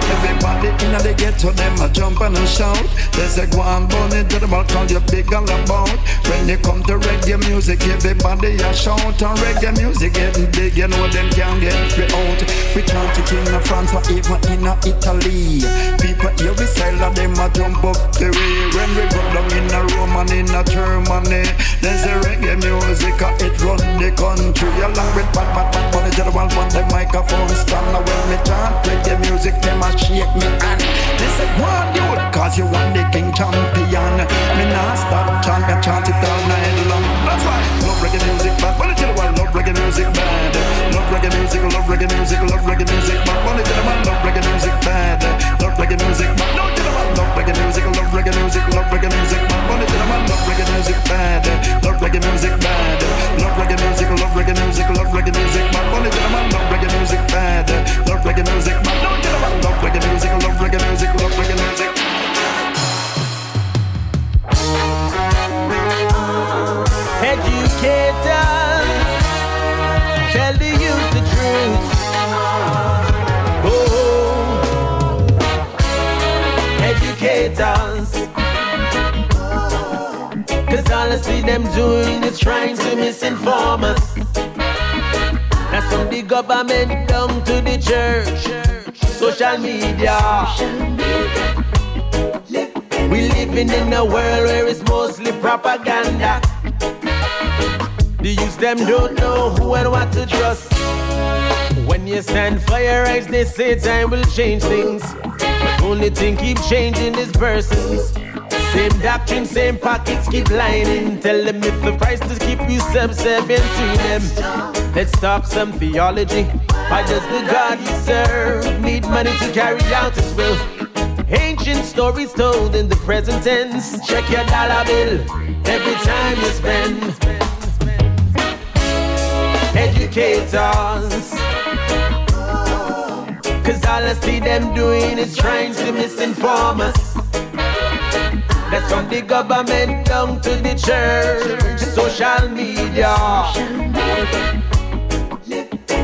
Everybody in the ghetto, them a jump and a shout. They say go on, bunny to the wall, call you big all about. When you come to reggae music, everybody a shout. And reggae music getting big, you know them can't get me out. We chant it in France or even in Italy. People hear we and them a jump up the way. When we go down in a Rome and in a Germany, there's a reggae music, uh, it run the country. Along with bad, bad, bunny to the wall, when the microphone stand. Now when me chant reggae music, them a shake me hand. They say, go on, dude, cause you want the king champion. Me not stop chant, me chant it all night long. That's why, love reggae music, bunny to the wall, love reggae music, bad. Love reggae music, love reggae music, love reggae music, bunny to the wall, love reggae music, bad. Love reggae music, bad, no the love reggae music, love reggae music, love reggae music, bad, bunny to wall, love reggae music, bad. Love reggae music, bad. Love reggae music, love reggae music, love reggae music, bad, bunny to wall, love reggae music, bad. Love reggae music, bad, no to wall, love reggae music, love reggae music, love reggae music. Educators, cause all I see them doing is trying to misinform us. That's from the government down to the church, social media. We living in a world where it's mostly propaganda. The youth them don't know who and what to trust. When you stand for your rights, they say time will change things. Only thing keep changing is persons. Same doctrine, same pockets keep lining. Tell them if the price to keep you subservient to them. Let's talk some theology. Why does the God you serve need money to carry out his will? Ancient stories told in the present tense. Check your dollar bill every time you spend. Educators. Cause all I see them doing is trying to misinform us. That's from the government down to the church, social media.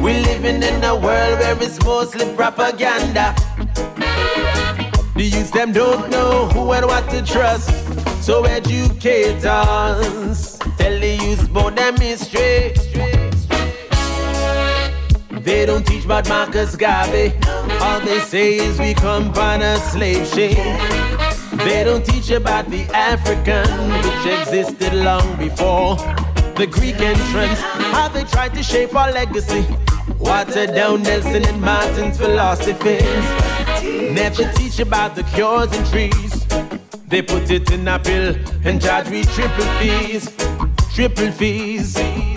We living in a world where it's mostly propaganda. The youth them don't know who and what to trust. So educators, tell the youth about them history. They don't teach about Marcus Garvey. All they say is we come on a slave ship. They don't teach about the African, which existed long before the Greek entrance. How they tried to shape our legacy. Water down Nelson and Martin's philosophies. Never teach about the cures and trees. They put it in a pill and charge me triple fees. Triple fees.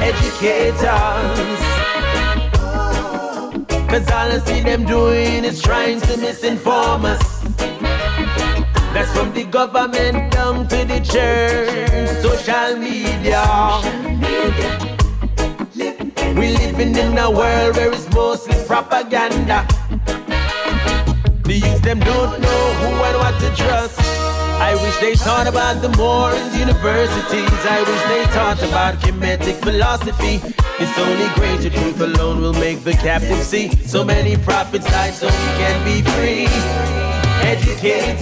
Educate us. Cause all I see them doing is trying to misinform us. That's from the government down to the church, social media. We living in a world where it's mostly propaganda. The youth them don't know who and what to trust. I wish they taught about the Moors universities. I wish they taught about Kemetic philosophy. It's only greater truth alone will make the captive see. So many prophets died so we can be free. Educators.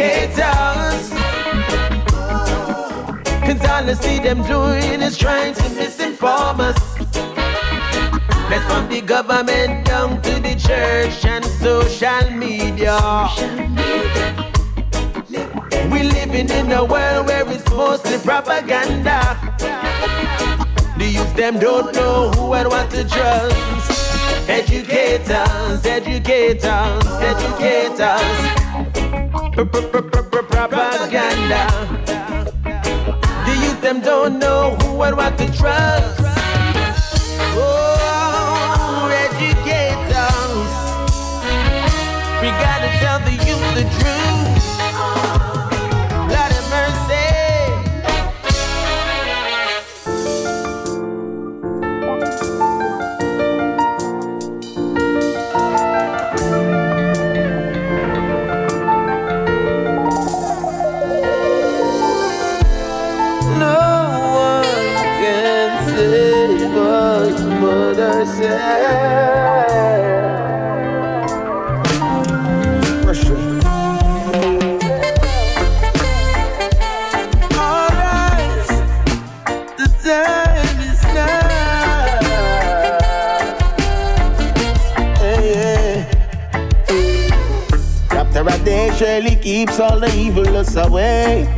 Educators. Cause all I see them doing is trying to misinform us. That's from the government down to the church and social media. We living in a world where it's mostly propaganda. The youth them don't know who and what to trust. Educators, educators, educators. Propaganda. The youth them don't know who and what to trust. Oh, educators. We gotta tell the youth the truth. Surely keeps all the evilness away.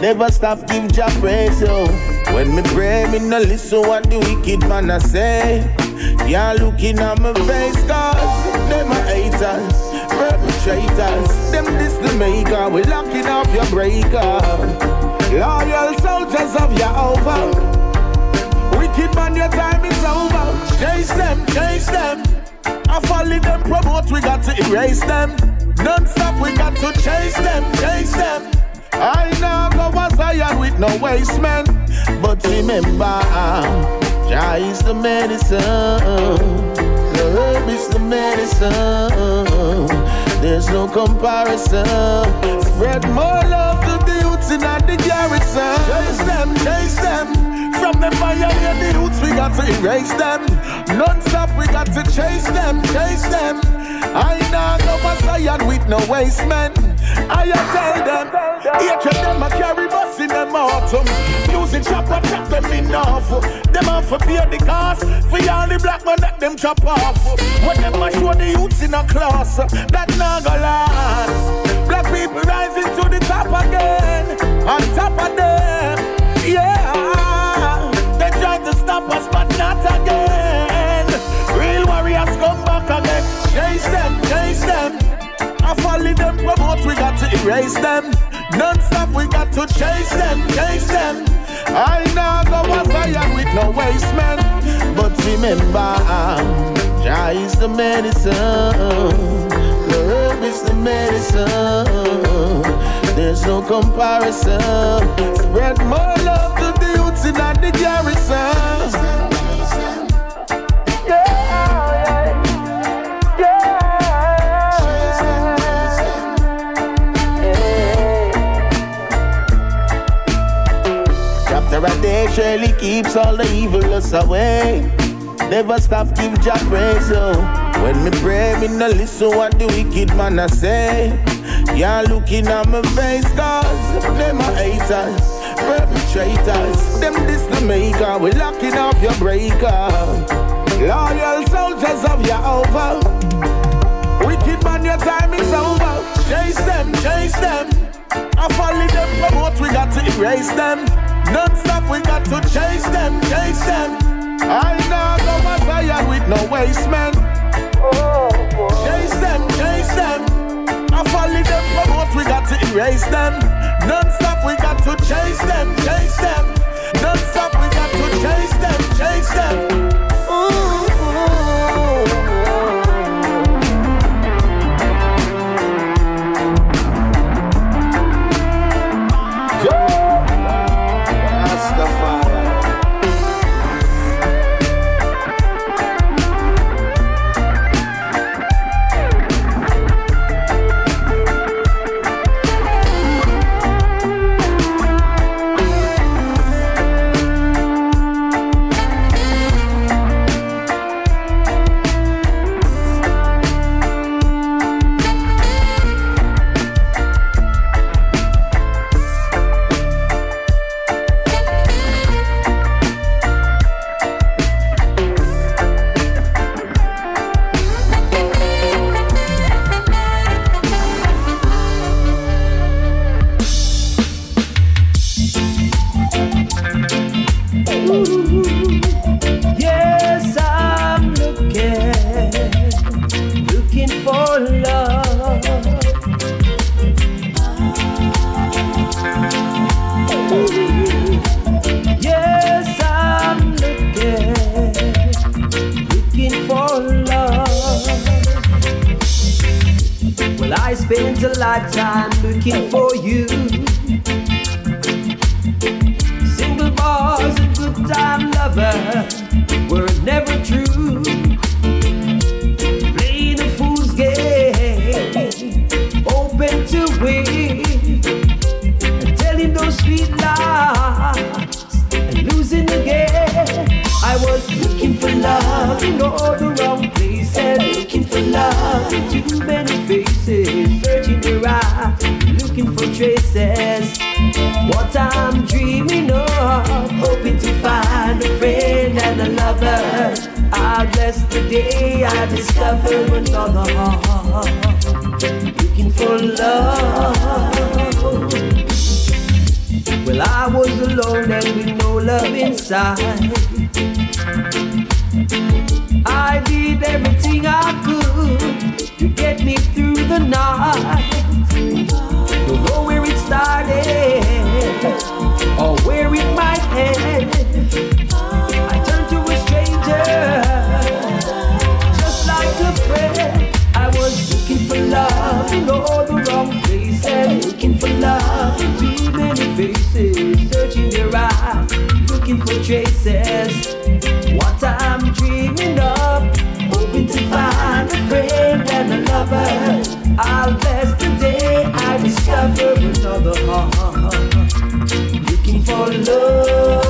Never stop give Jah praise yo. When me pray, me no listen what the wicked man a say. Yeah, looking at my face, cause them a haters, perpetrators. Them this the maker, we locking off your breaker. Loyal soldiers of Jehovah. Wicked man, your time is over. Chase them, chase them. I follow them, promote, we got to erase them. Non-stop, we got to chase them, chase them. I know go as Zion with no waste man. But remember, Jah is the medicine. The herb is the medicine. There's no comparison. Spread more love to the youths in the garrison. Chase them, chase them. From the fire, the youths, we got to erase them. Non-stop, we got to chase them, chase them. I know go as Zion with no waste man. I tell them, of them a carry bus in them autumn. Music chopper chop them enough. Them have to pay the cost for all the black man that them chop off. When them a show the youths in a class, that not go last. Black people rising to the top again, on top of them. Yeah, they try to stop us, but not again. Them. I follow them promote, we got to erase them. Non-stop, we got to chase them, chase them. I now go as Zion with no waste man. But remember, Jah is the medicine. Herb is the medicine. There's no comparison. Spread more love to the youths in the garrison. A day surely keeps all the evilness away. Never stop give Jah praise yo. When me pray, me no listen what the wicked man a say. Yeah, looking at my face, cause them a haters, perpetrators. Them this the maker, we locking off your breaker. Loyal soldiers of Jehovah. Wicked man, your time is over. Chase them, chase them. I follow them, promote, we got to erase them. Non-stop, we got to chase them, chase them. I know go as Zion with no waste man. Chase them, chase them. I follow them, promote, we got to erase them. Non-stop, we got to chase them, chase them. Non-stop, we got to chase them, chase them. lifetime looking for you. Traces. What I'm dreaming of, hoping to find a friend and a lover. I bless the day I discover another heart, looking for love. Well, I was alone and with no love inside. I did everything I could to get me through the night. Started or where it might end. I turned to a stranger, just like a friend. I was looking for love in all the wrong places, looking for love in too many faces, searching their eyes, looking for traces. What I'm dreaming of, hoping to find a friend and a lover. I'll bless the day I discover another heart, looking for love.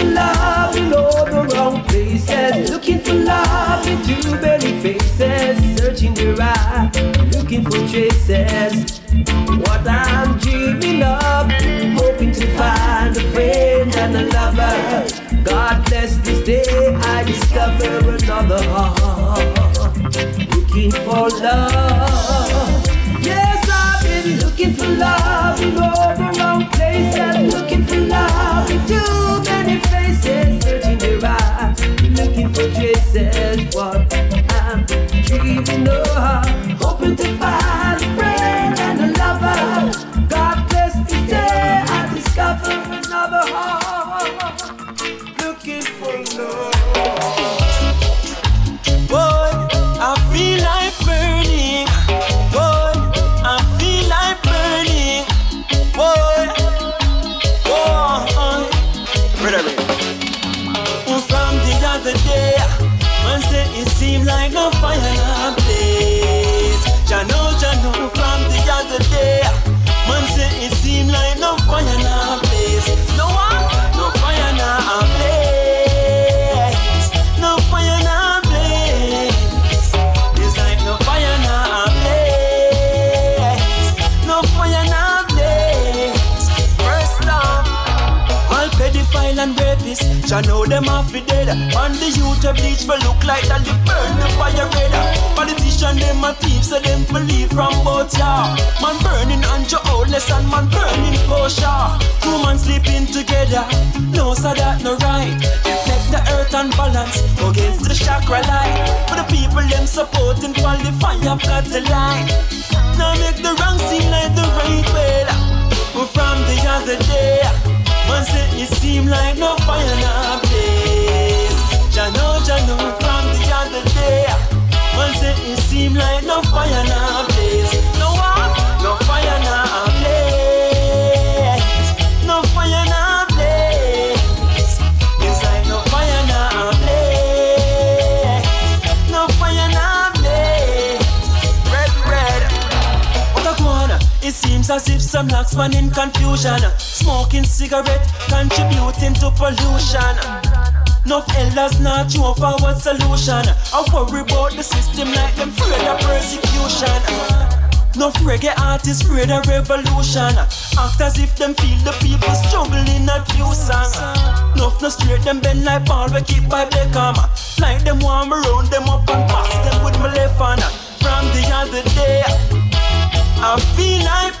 For love in all the wrong places, looking for love in too many faces, searching the right, looking for traces. What I'm dreaming of, hoping to find a friend and a lover. God bless this day, I discover another heart looking for love. Hoping to find Jah know them off the dead. On the youth a bleach for look like that they burn the fire red. Politician them a thief, so them believe from both ya. Man burning on your oldness and man burning kosher. Two man sleeping together, no so that no right. Reflect the earth and balance against the chakra light. For the people them supporting for the fire got the light. Now make the wrong seem like the right way. From the other day. Man say it seem like no fire a place. Jano, Jano, from the other day. Man say it seem like no fire in It as if some locks man in confusion. Smoking cigarette, contributing to pollution. Enough elders not show forward solution. I worry about the system like them afraid of persecution. Enough reggae artists afraid of revolution. Act as if them feel the people struggling at few song. No straight them bend like ball we keep by Beckham. Like them warm around them up and pass them with my left hand. From the other day, I feel like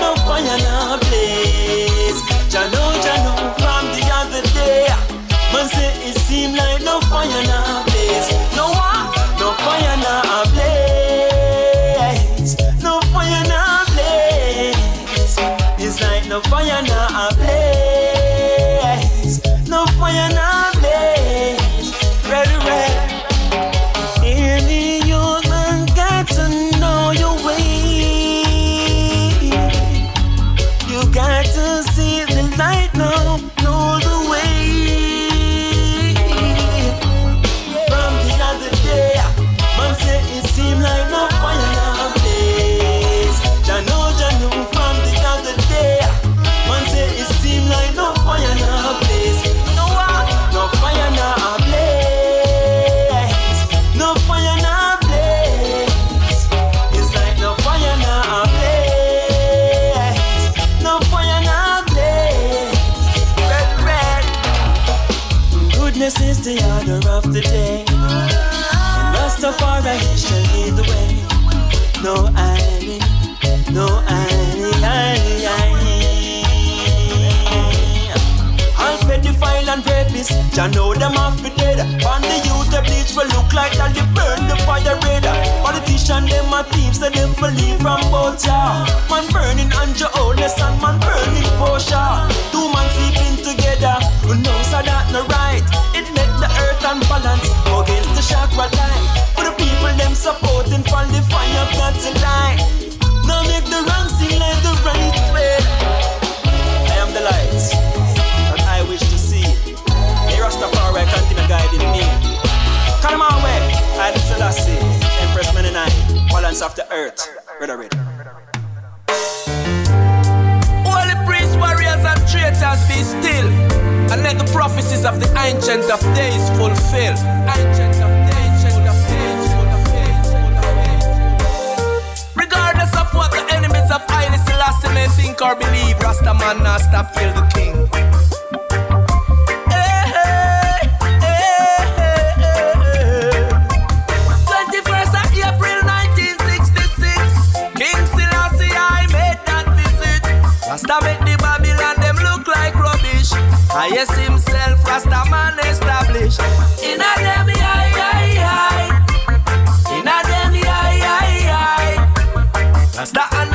look like that they burn the fire red. Politician, them a thieves, so them believe from both ya. Man burning Anja Oles and man burning Portia. Two man sleeping together, who knows how that no right. It make the earth unbalance against the chakra line. Balance of the earth. Ready, ready. Holy priests, warriors, and traitors be still, and let the prophecies of the ancient of days fulfill. Ancient of days, ancient of days, fulfill, fulfill. Regardless of what the enemies of Haile Selassie think or believe, Rasta man not stop kill the king. Rasta make the Babylon them look like rubbish. I yes himself Rasta man established. In a them eye, eye, eye. In a them eye, eye, eye. Rasta are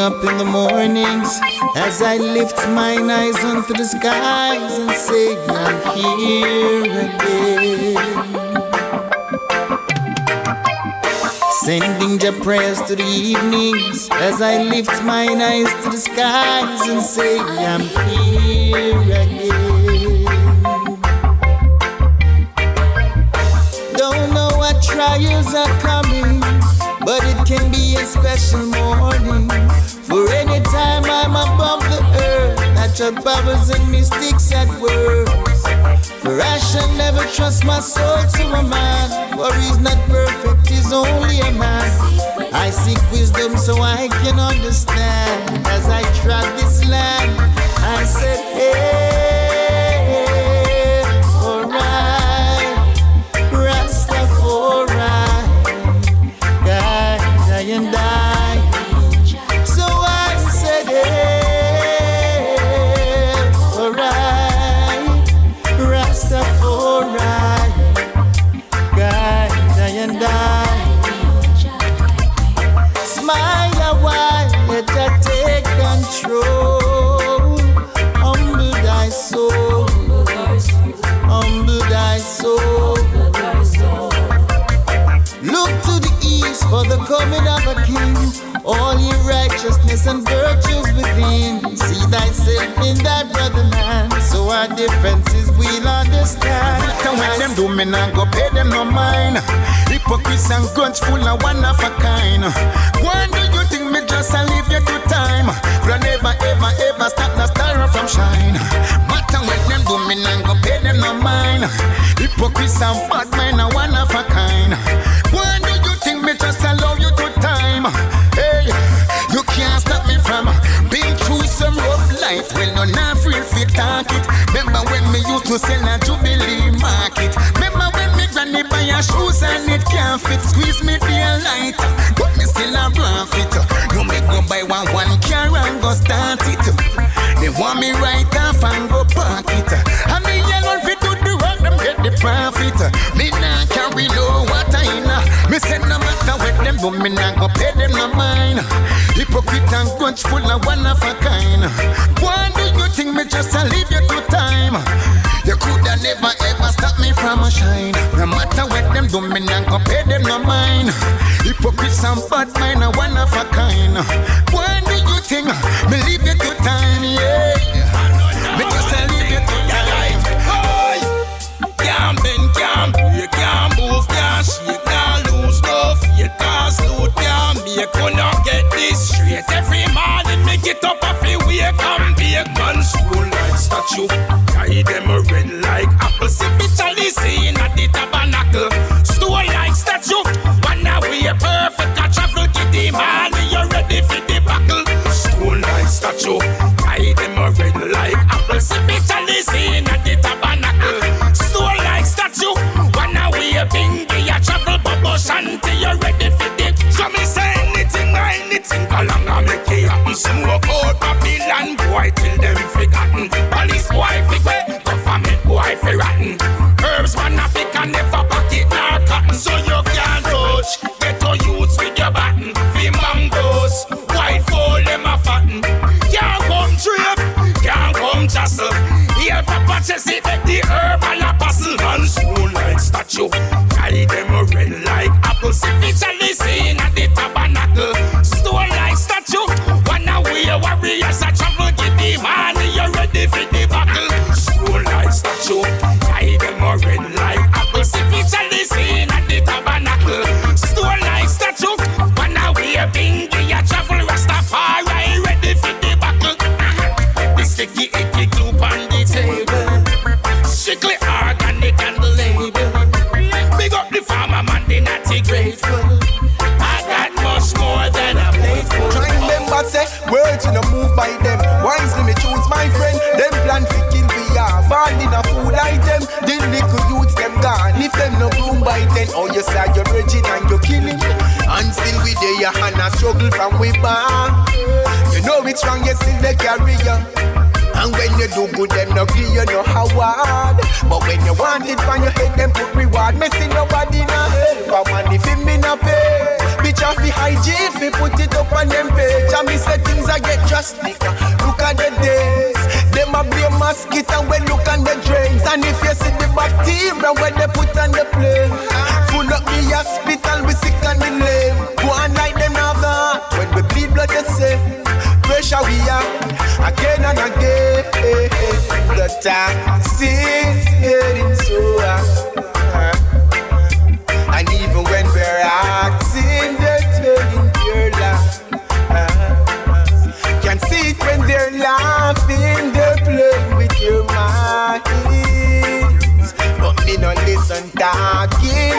Up in the mornings as I lift mine eyes unto the skies and say, I'm here again. Sending your prayers to the evenings as I lift mine eyes to the skies and say, I'm here again. Don't know what trials are coming, but it can be a special morning. Water bubbles and mystics at worst. For I shall never trust my soul to a man, for he's not perfect, he's only a man. I seek wisdom so I can understand. As I trod this land, I said, differences we'll understand. Matter what them do, me nah go pay them no mind. Hypocrites and grudge full of one of a kind. Why do you think me just a leave you to time? But never ever ever stop the star from shine. Matter what them do, me nah go pay them no mind. Hypocrites and bad men are one of a kind. Used to sell a Jubilee market? Remember when me granny buy a shoes and it can't fit? Squeeze me daylight, but me still a profit. You me go buy one one car and go start it. They want me right off and go park it. And me alone fit to do work, them get the profit. Me nah carry no say no matter what them do, me nah go pay them no mind. Hypocrite and grudge full of one of a kind. Why do you think me just a leave you to time? You coulda never ever stop me from a shine. No matter what them do, me nah go pay them no mind. Hypocrites and bad mind are one of a kind. Why do you think me leave you to time? Yeah, you not get this straight. Every morning me get up off the wake and bake man school like statue. Guide them a red like apple, see picture scene at the tabernacle. I make it happen. Some work out Babylon boy till them forgotten. Police boy figure, government boy fi rotten. Herbs man a pick and never pocket nor cotton, so you can't touch. Get to youths with your baton, fi mangoes. White fowl them a fatten. Can't come trip, can't come jostle. Here Papa Jesse oh you say you're virgin and you're killing. And still we there your hand a struggle from we born. You know it's wrong, you still they carry you. And when you do good, them no give you no hard. But when you want it from your head, them put reward. Me see nobody no help. I want if him me no pay. Bitch off the hygiene, fi put it up on them page. And me say things I get drastic. Look at the days. Them a blame mosquito when look on the drains. And if you see the bacteria when they put on the plane hospital, we sick and we lame. One night them another. When we bleed blood, they say pressure we have again and again. The taxes getting so high, and even when we're acting, they're turning your laugh. Can't see it when they're laughing, they're playing with your minds. But me no listen talking.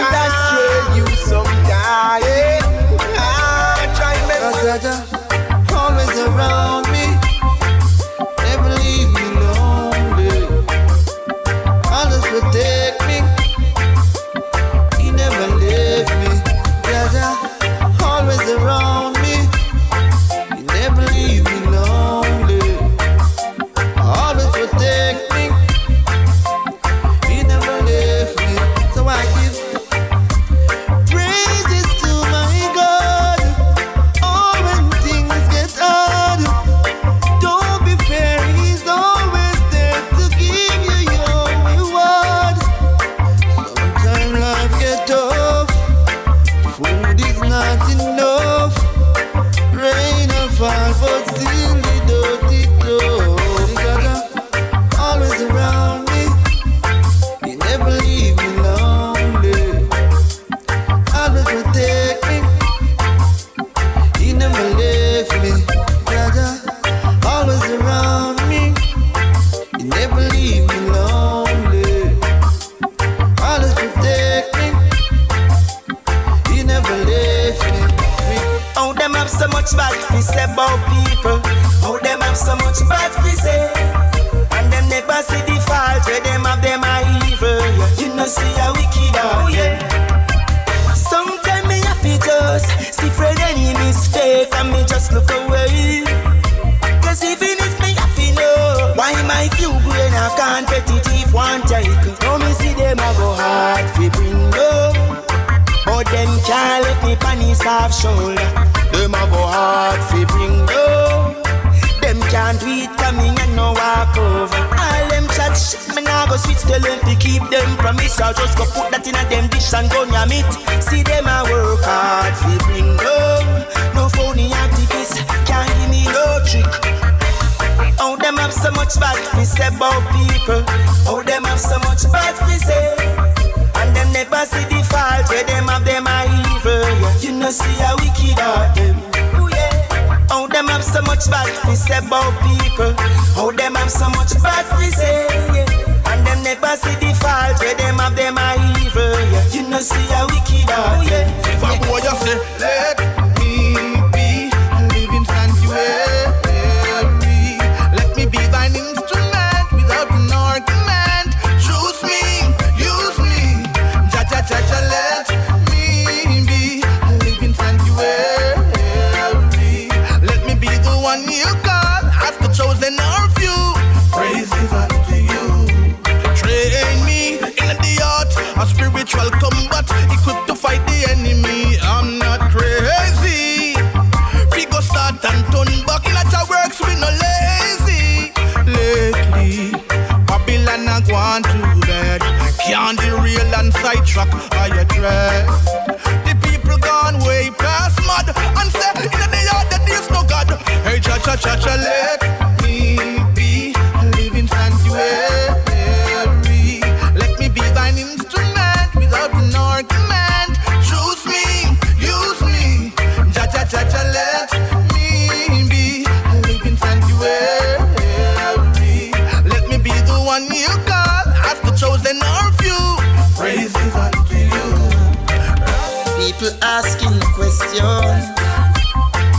People asking questions,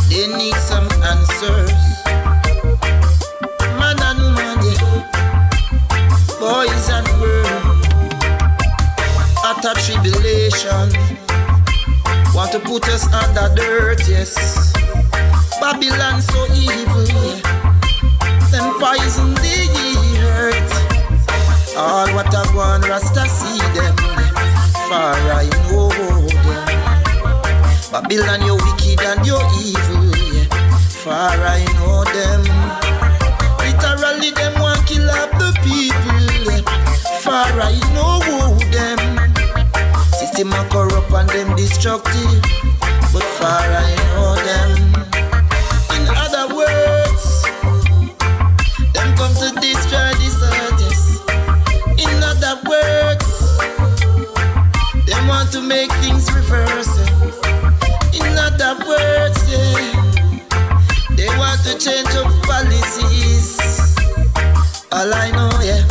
they need some answers. Man and money, boys and girls, utter tribulation, want to put us under dirt, yes. Babylon so evil, them poison the earth. All what I want, Rasta see them, far I know them. Babylon, you're wicked and you're evil. Yeah. Far I know them. Literally, them want kill up the people. Far I know them. System are corrupt and them destructive. But far I know them. In other words, them come to destroy this earth. In other words, they want to make things All I know, yeah,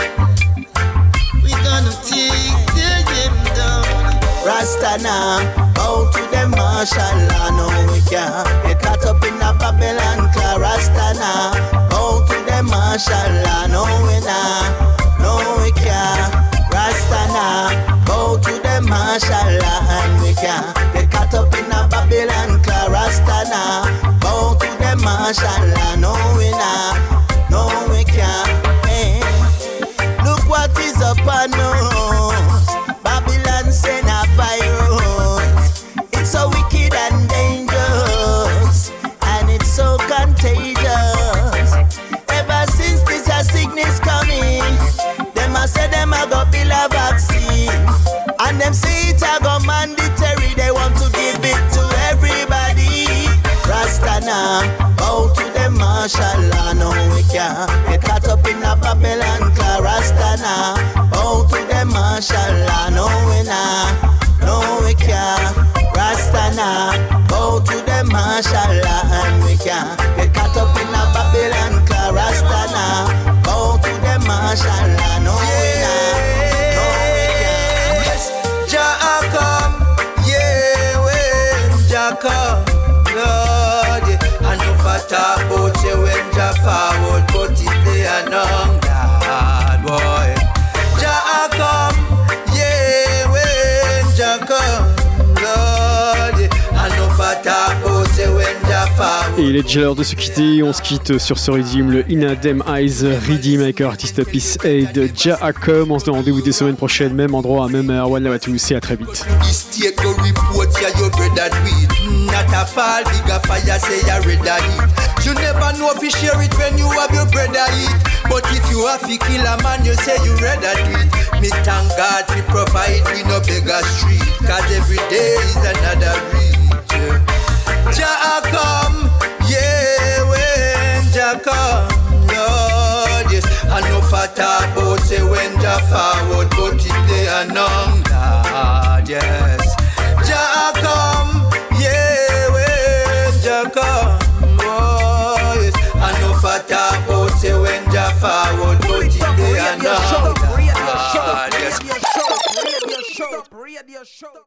we gonna take the game down. Rasta now, out to the marshal, I know we can. Get caught up in a Babylon class. Rasta now, out to the marshal, I know we now, no we can. Rasta now, go to the marshal and we can get caught up in a Babylon class. Rasta now, go to the marshal and no we now, no we can. Upon us. Babylon send a virus. It's so wicked and dangerous, and it's so contagious. Ever since this a sickness coming, them a say them a go build a vaccine, and them say it a go mandatory. They want to give it to everybody. Rastana, bow to the marshal, I know we can't get caught up in a Babylon class. Rastana, bow to I know we nah, no we can't. Rastana, bow to the marshal, and we can't. Get caught up in a Babylon class. Rastana, bow to the marshal, Il est déjà l'heure de se quitter. On se quitte sur ce Redeem, le In Them Eyes Redeem avec artiste Peace Aid Jaakom. On se donne rendez-vous des semaines prochaines, même endroit, même heure. One à tous et à très vite. Yeah, when Jah come, yes. I say when Jah forward, but none. Jah come, yeah, when Jah come, oh, yes. I say when Jah forward, but none. Radio radio.